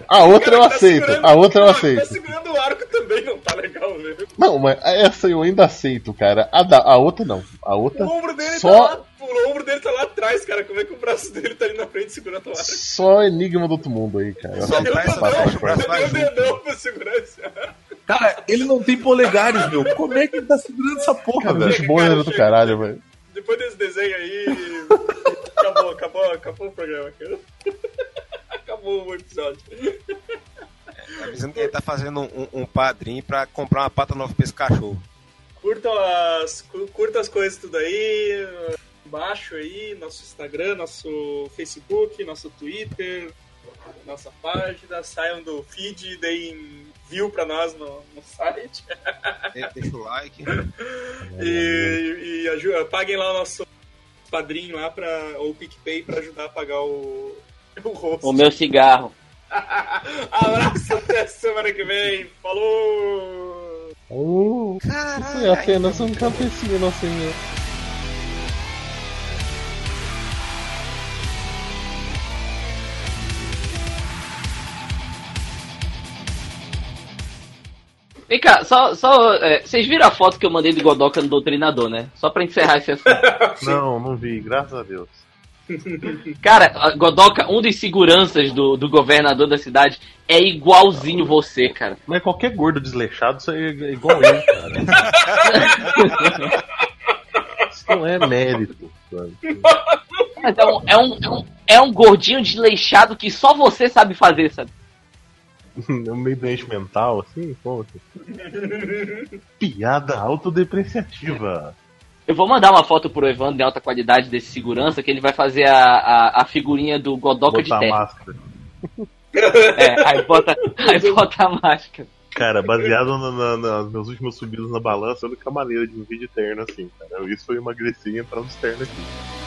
A outra eu Cara, tá aceito, a outra eu Não, aceito. Tá segurando o arco também, não tá legal, né? Não, mas essa eu ainda aceito, cara. A, da, a outra não. A outra O ombro dele Só- tá lá, o ombro dele tá lá atrás, cara. Como é que o braço dele tá ali na frente segurando o arco? só enigma do outro mundo aí, cara. Eu Só deixa na o braço junto. dedão pra segurar esse arco. Cara, ele não tem polegares, meu. Como é que ele tá segurando essa porra, Cara, velho? bicho bom era do caralho, velho. Depois desse desenho aí. acabou, acabou, acabou o programa, cara. acabou o episódio. Tá avisando que ele tá fazendo um, um padrinho pra comprar uma pata nova pra esse cachorro. Curta as, cu- curta as coisas tudo aí. Embaixo aí, nosso Instagram, nosso Facebook, nosso Twitter, nossa página. Saiam do feed, deem view pra nós no, no site. De- Deixa o like. E, e aju- paguem lá o nosso padrinho lá pra, ou o PicPay pra ajudar a pagar o, o rosto. O meu cigarro. Abraço até semana que vem. Falou! Uh, Caralho. foi apenas um campesino, senhor. Vem cá, só. só é, vocês viram a foto que eu mandei do Godoka no Doutrinador, né? Só pra encerrar esse assunto. Não, não vi, graças a Deus. Cara, a Godoka, um dos seguranças do, do governador da cidade, é igualzinho você, cara. Mas qualquer gordo desleixado, isso aí é igual eu, cara. Isso não é mérito. sabe? Mas é um, é um, é um, é um gordinho desleixado que só você sabe fazer, sabe? É meio doente mental, assim, como assim? Piada autodepreciativa. Eu vou mandar uma foto pro Evandro em alta qualidade desse segurança, que ele vai fazer a, a, a figurinha do Godoka de Botar terra. máscara. É, aí bota, aí bota a máscara. Cara, baseado na, na, nas meus últimos subidos na balança, a única maneira de ver de terno assim, cara. Isso foi emagrecer e entrar no terno aqui.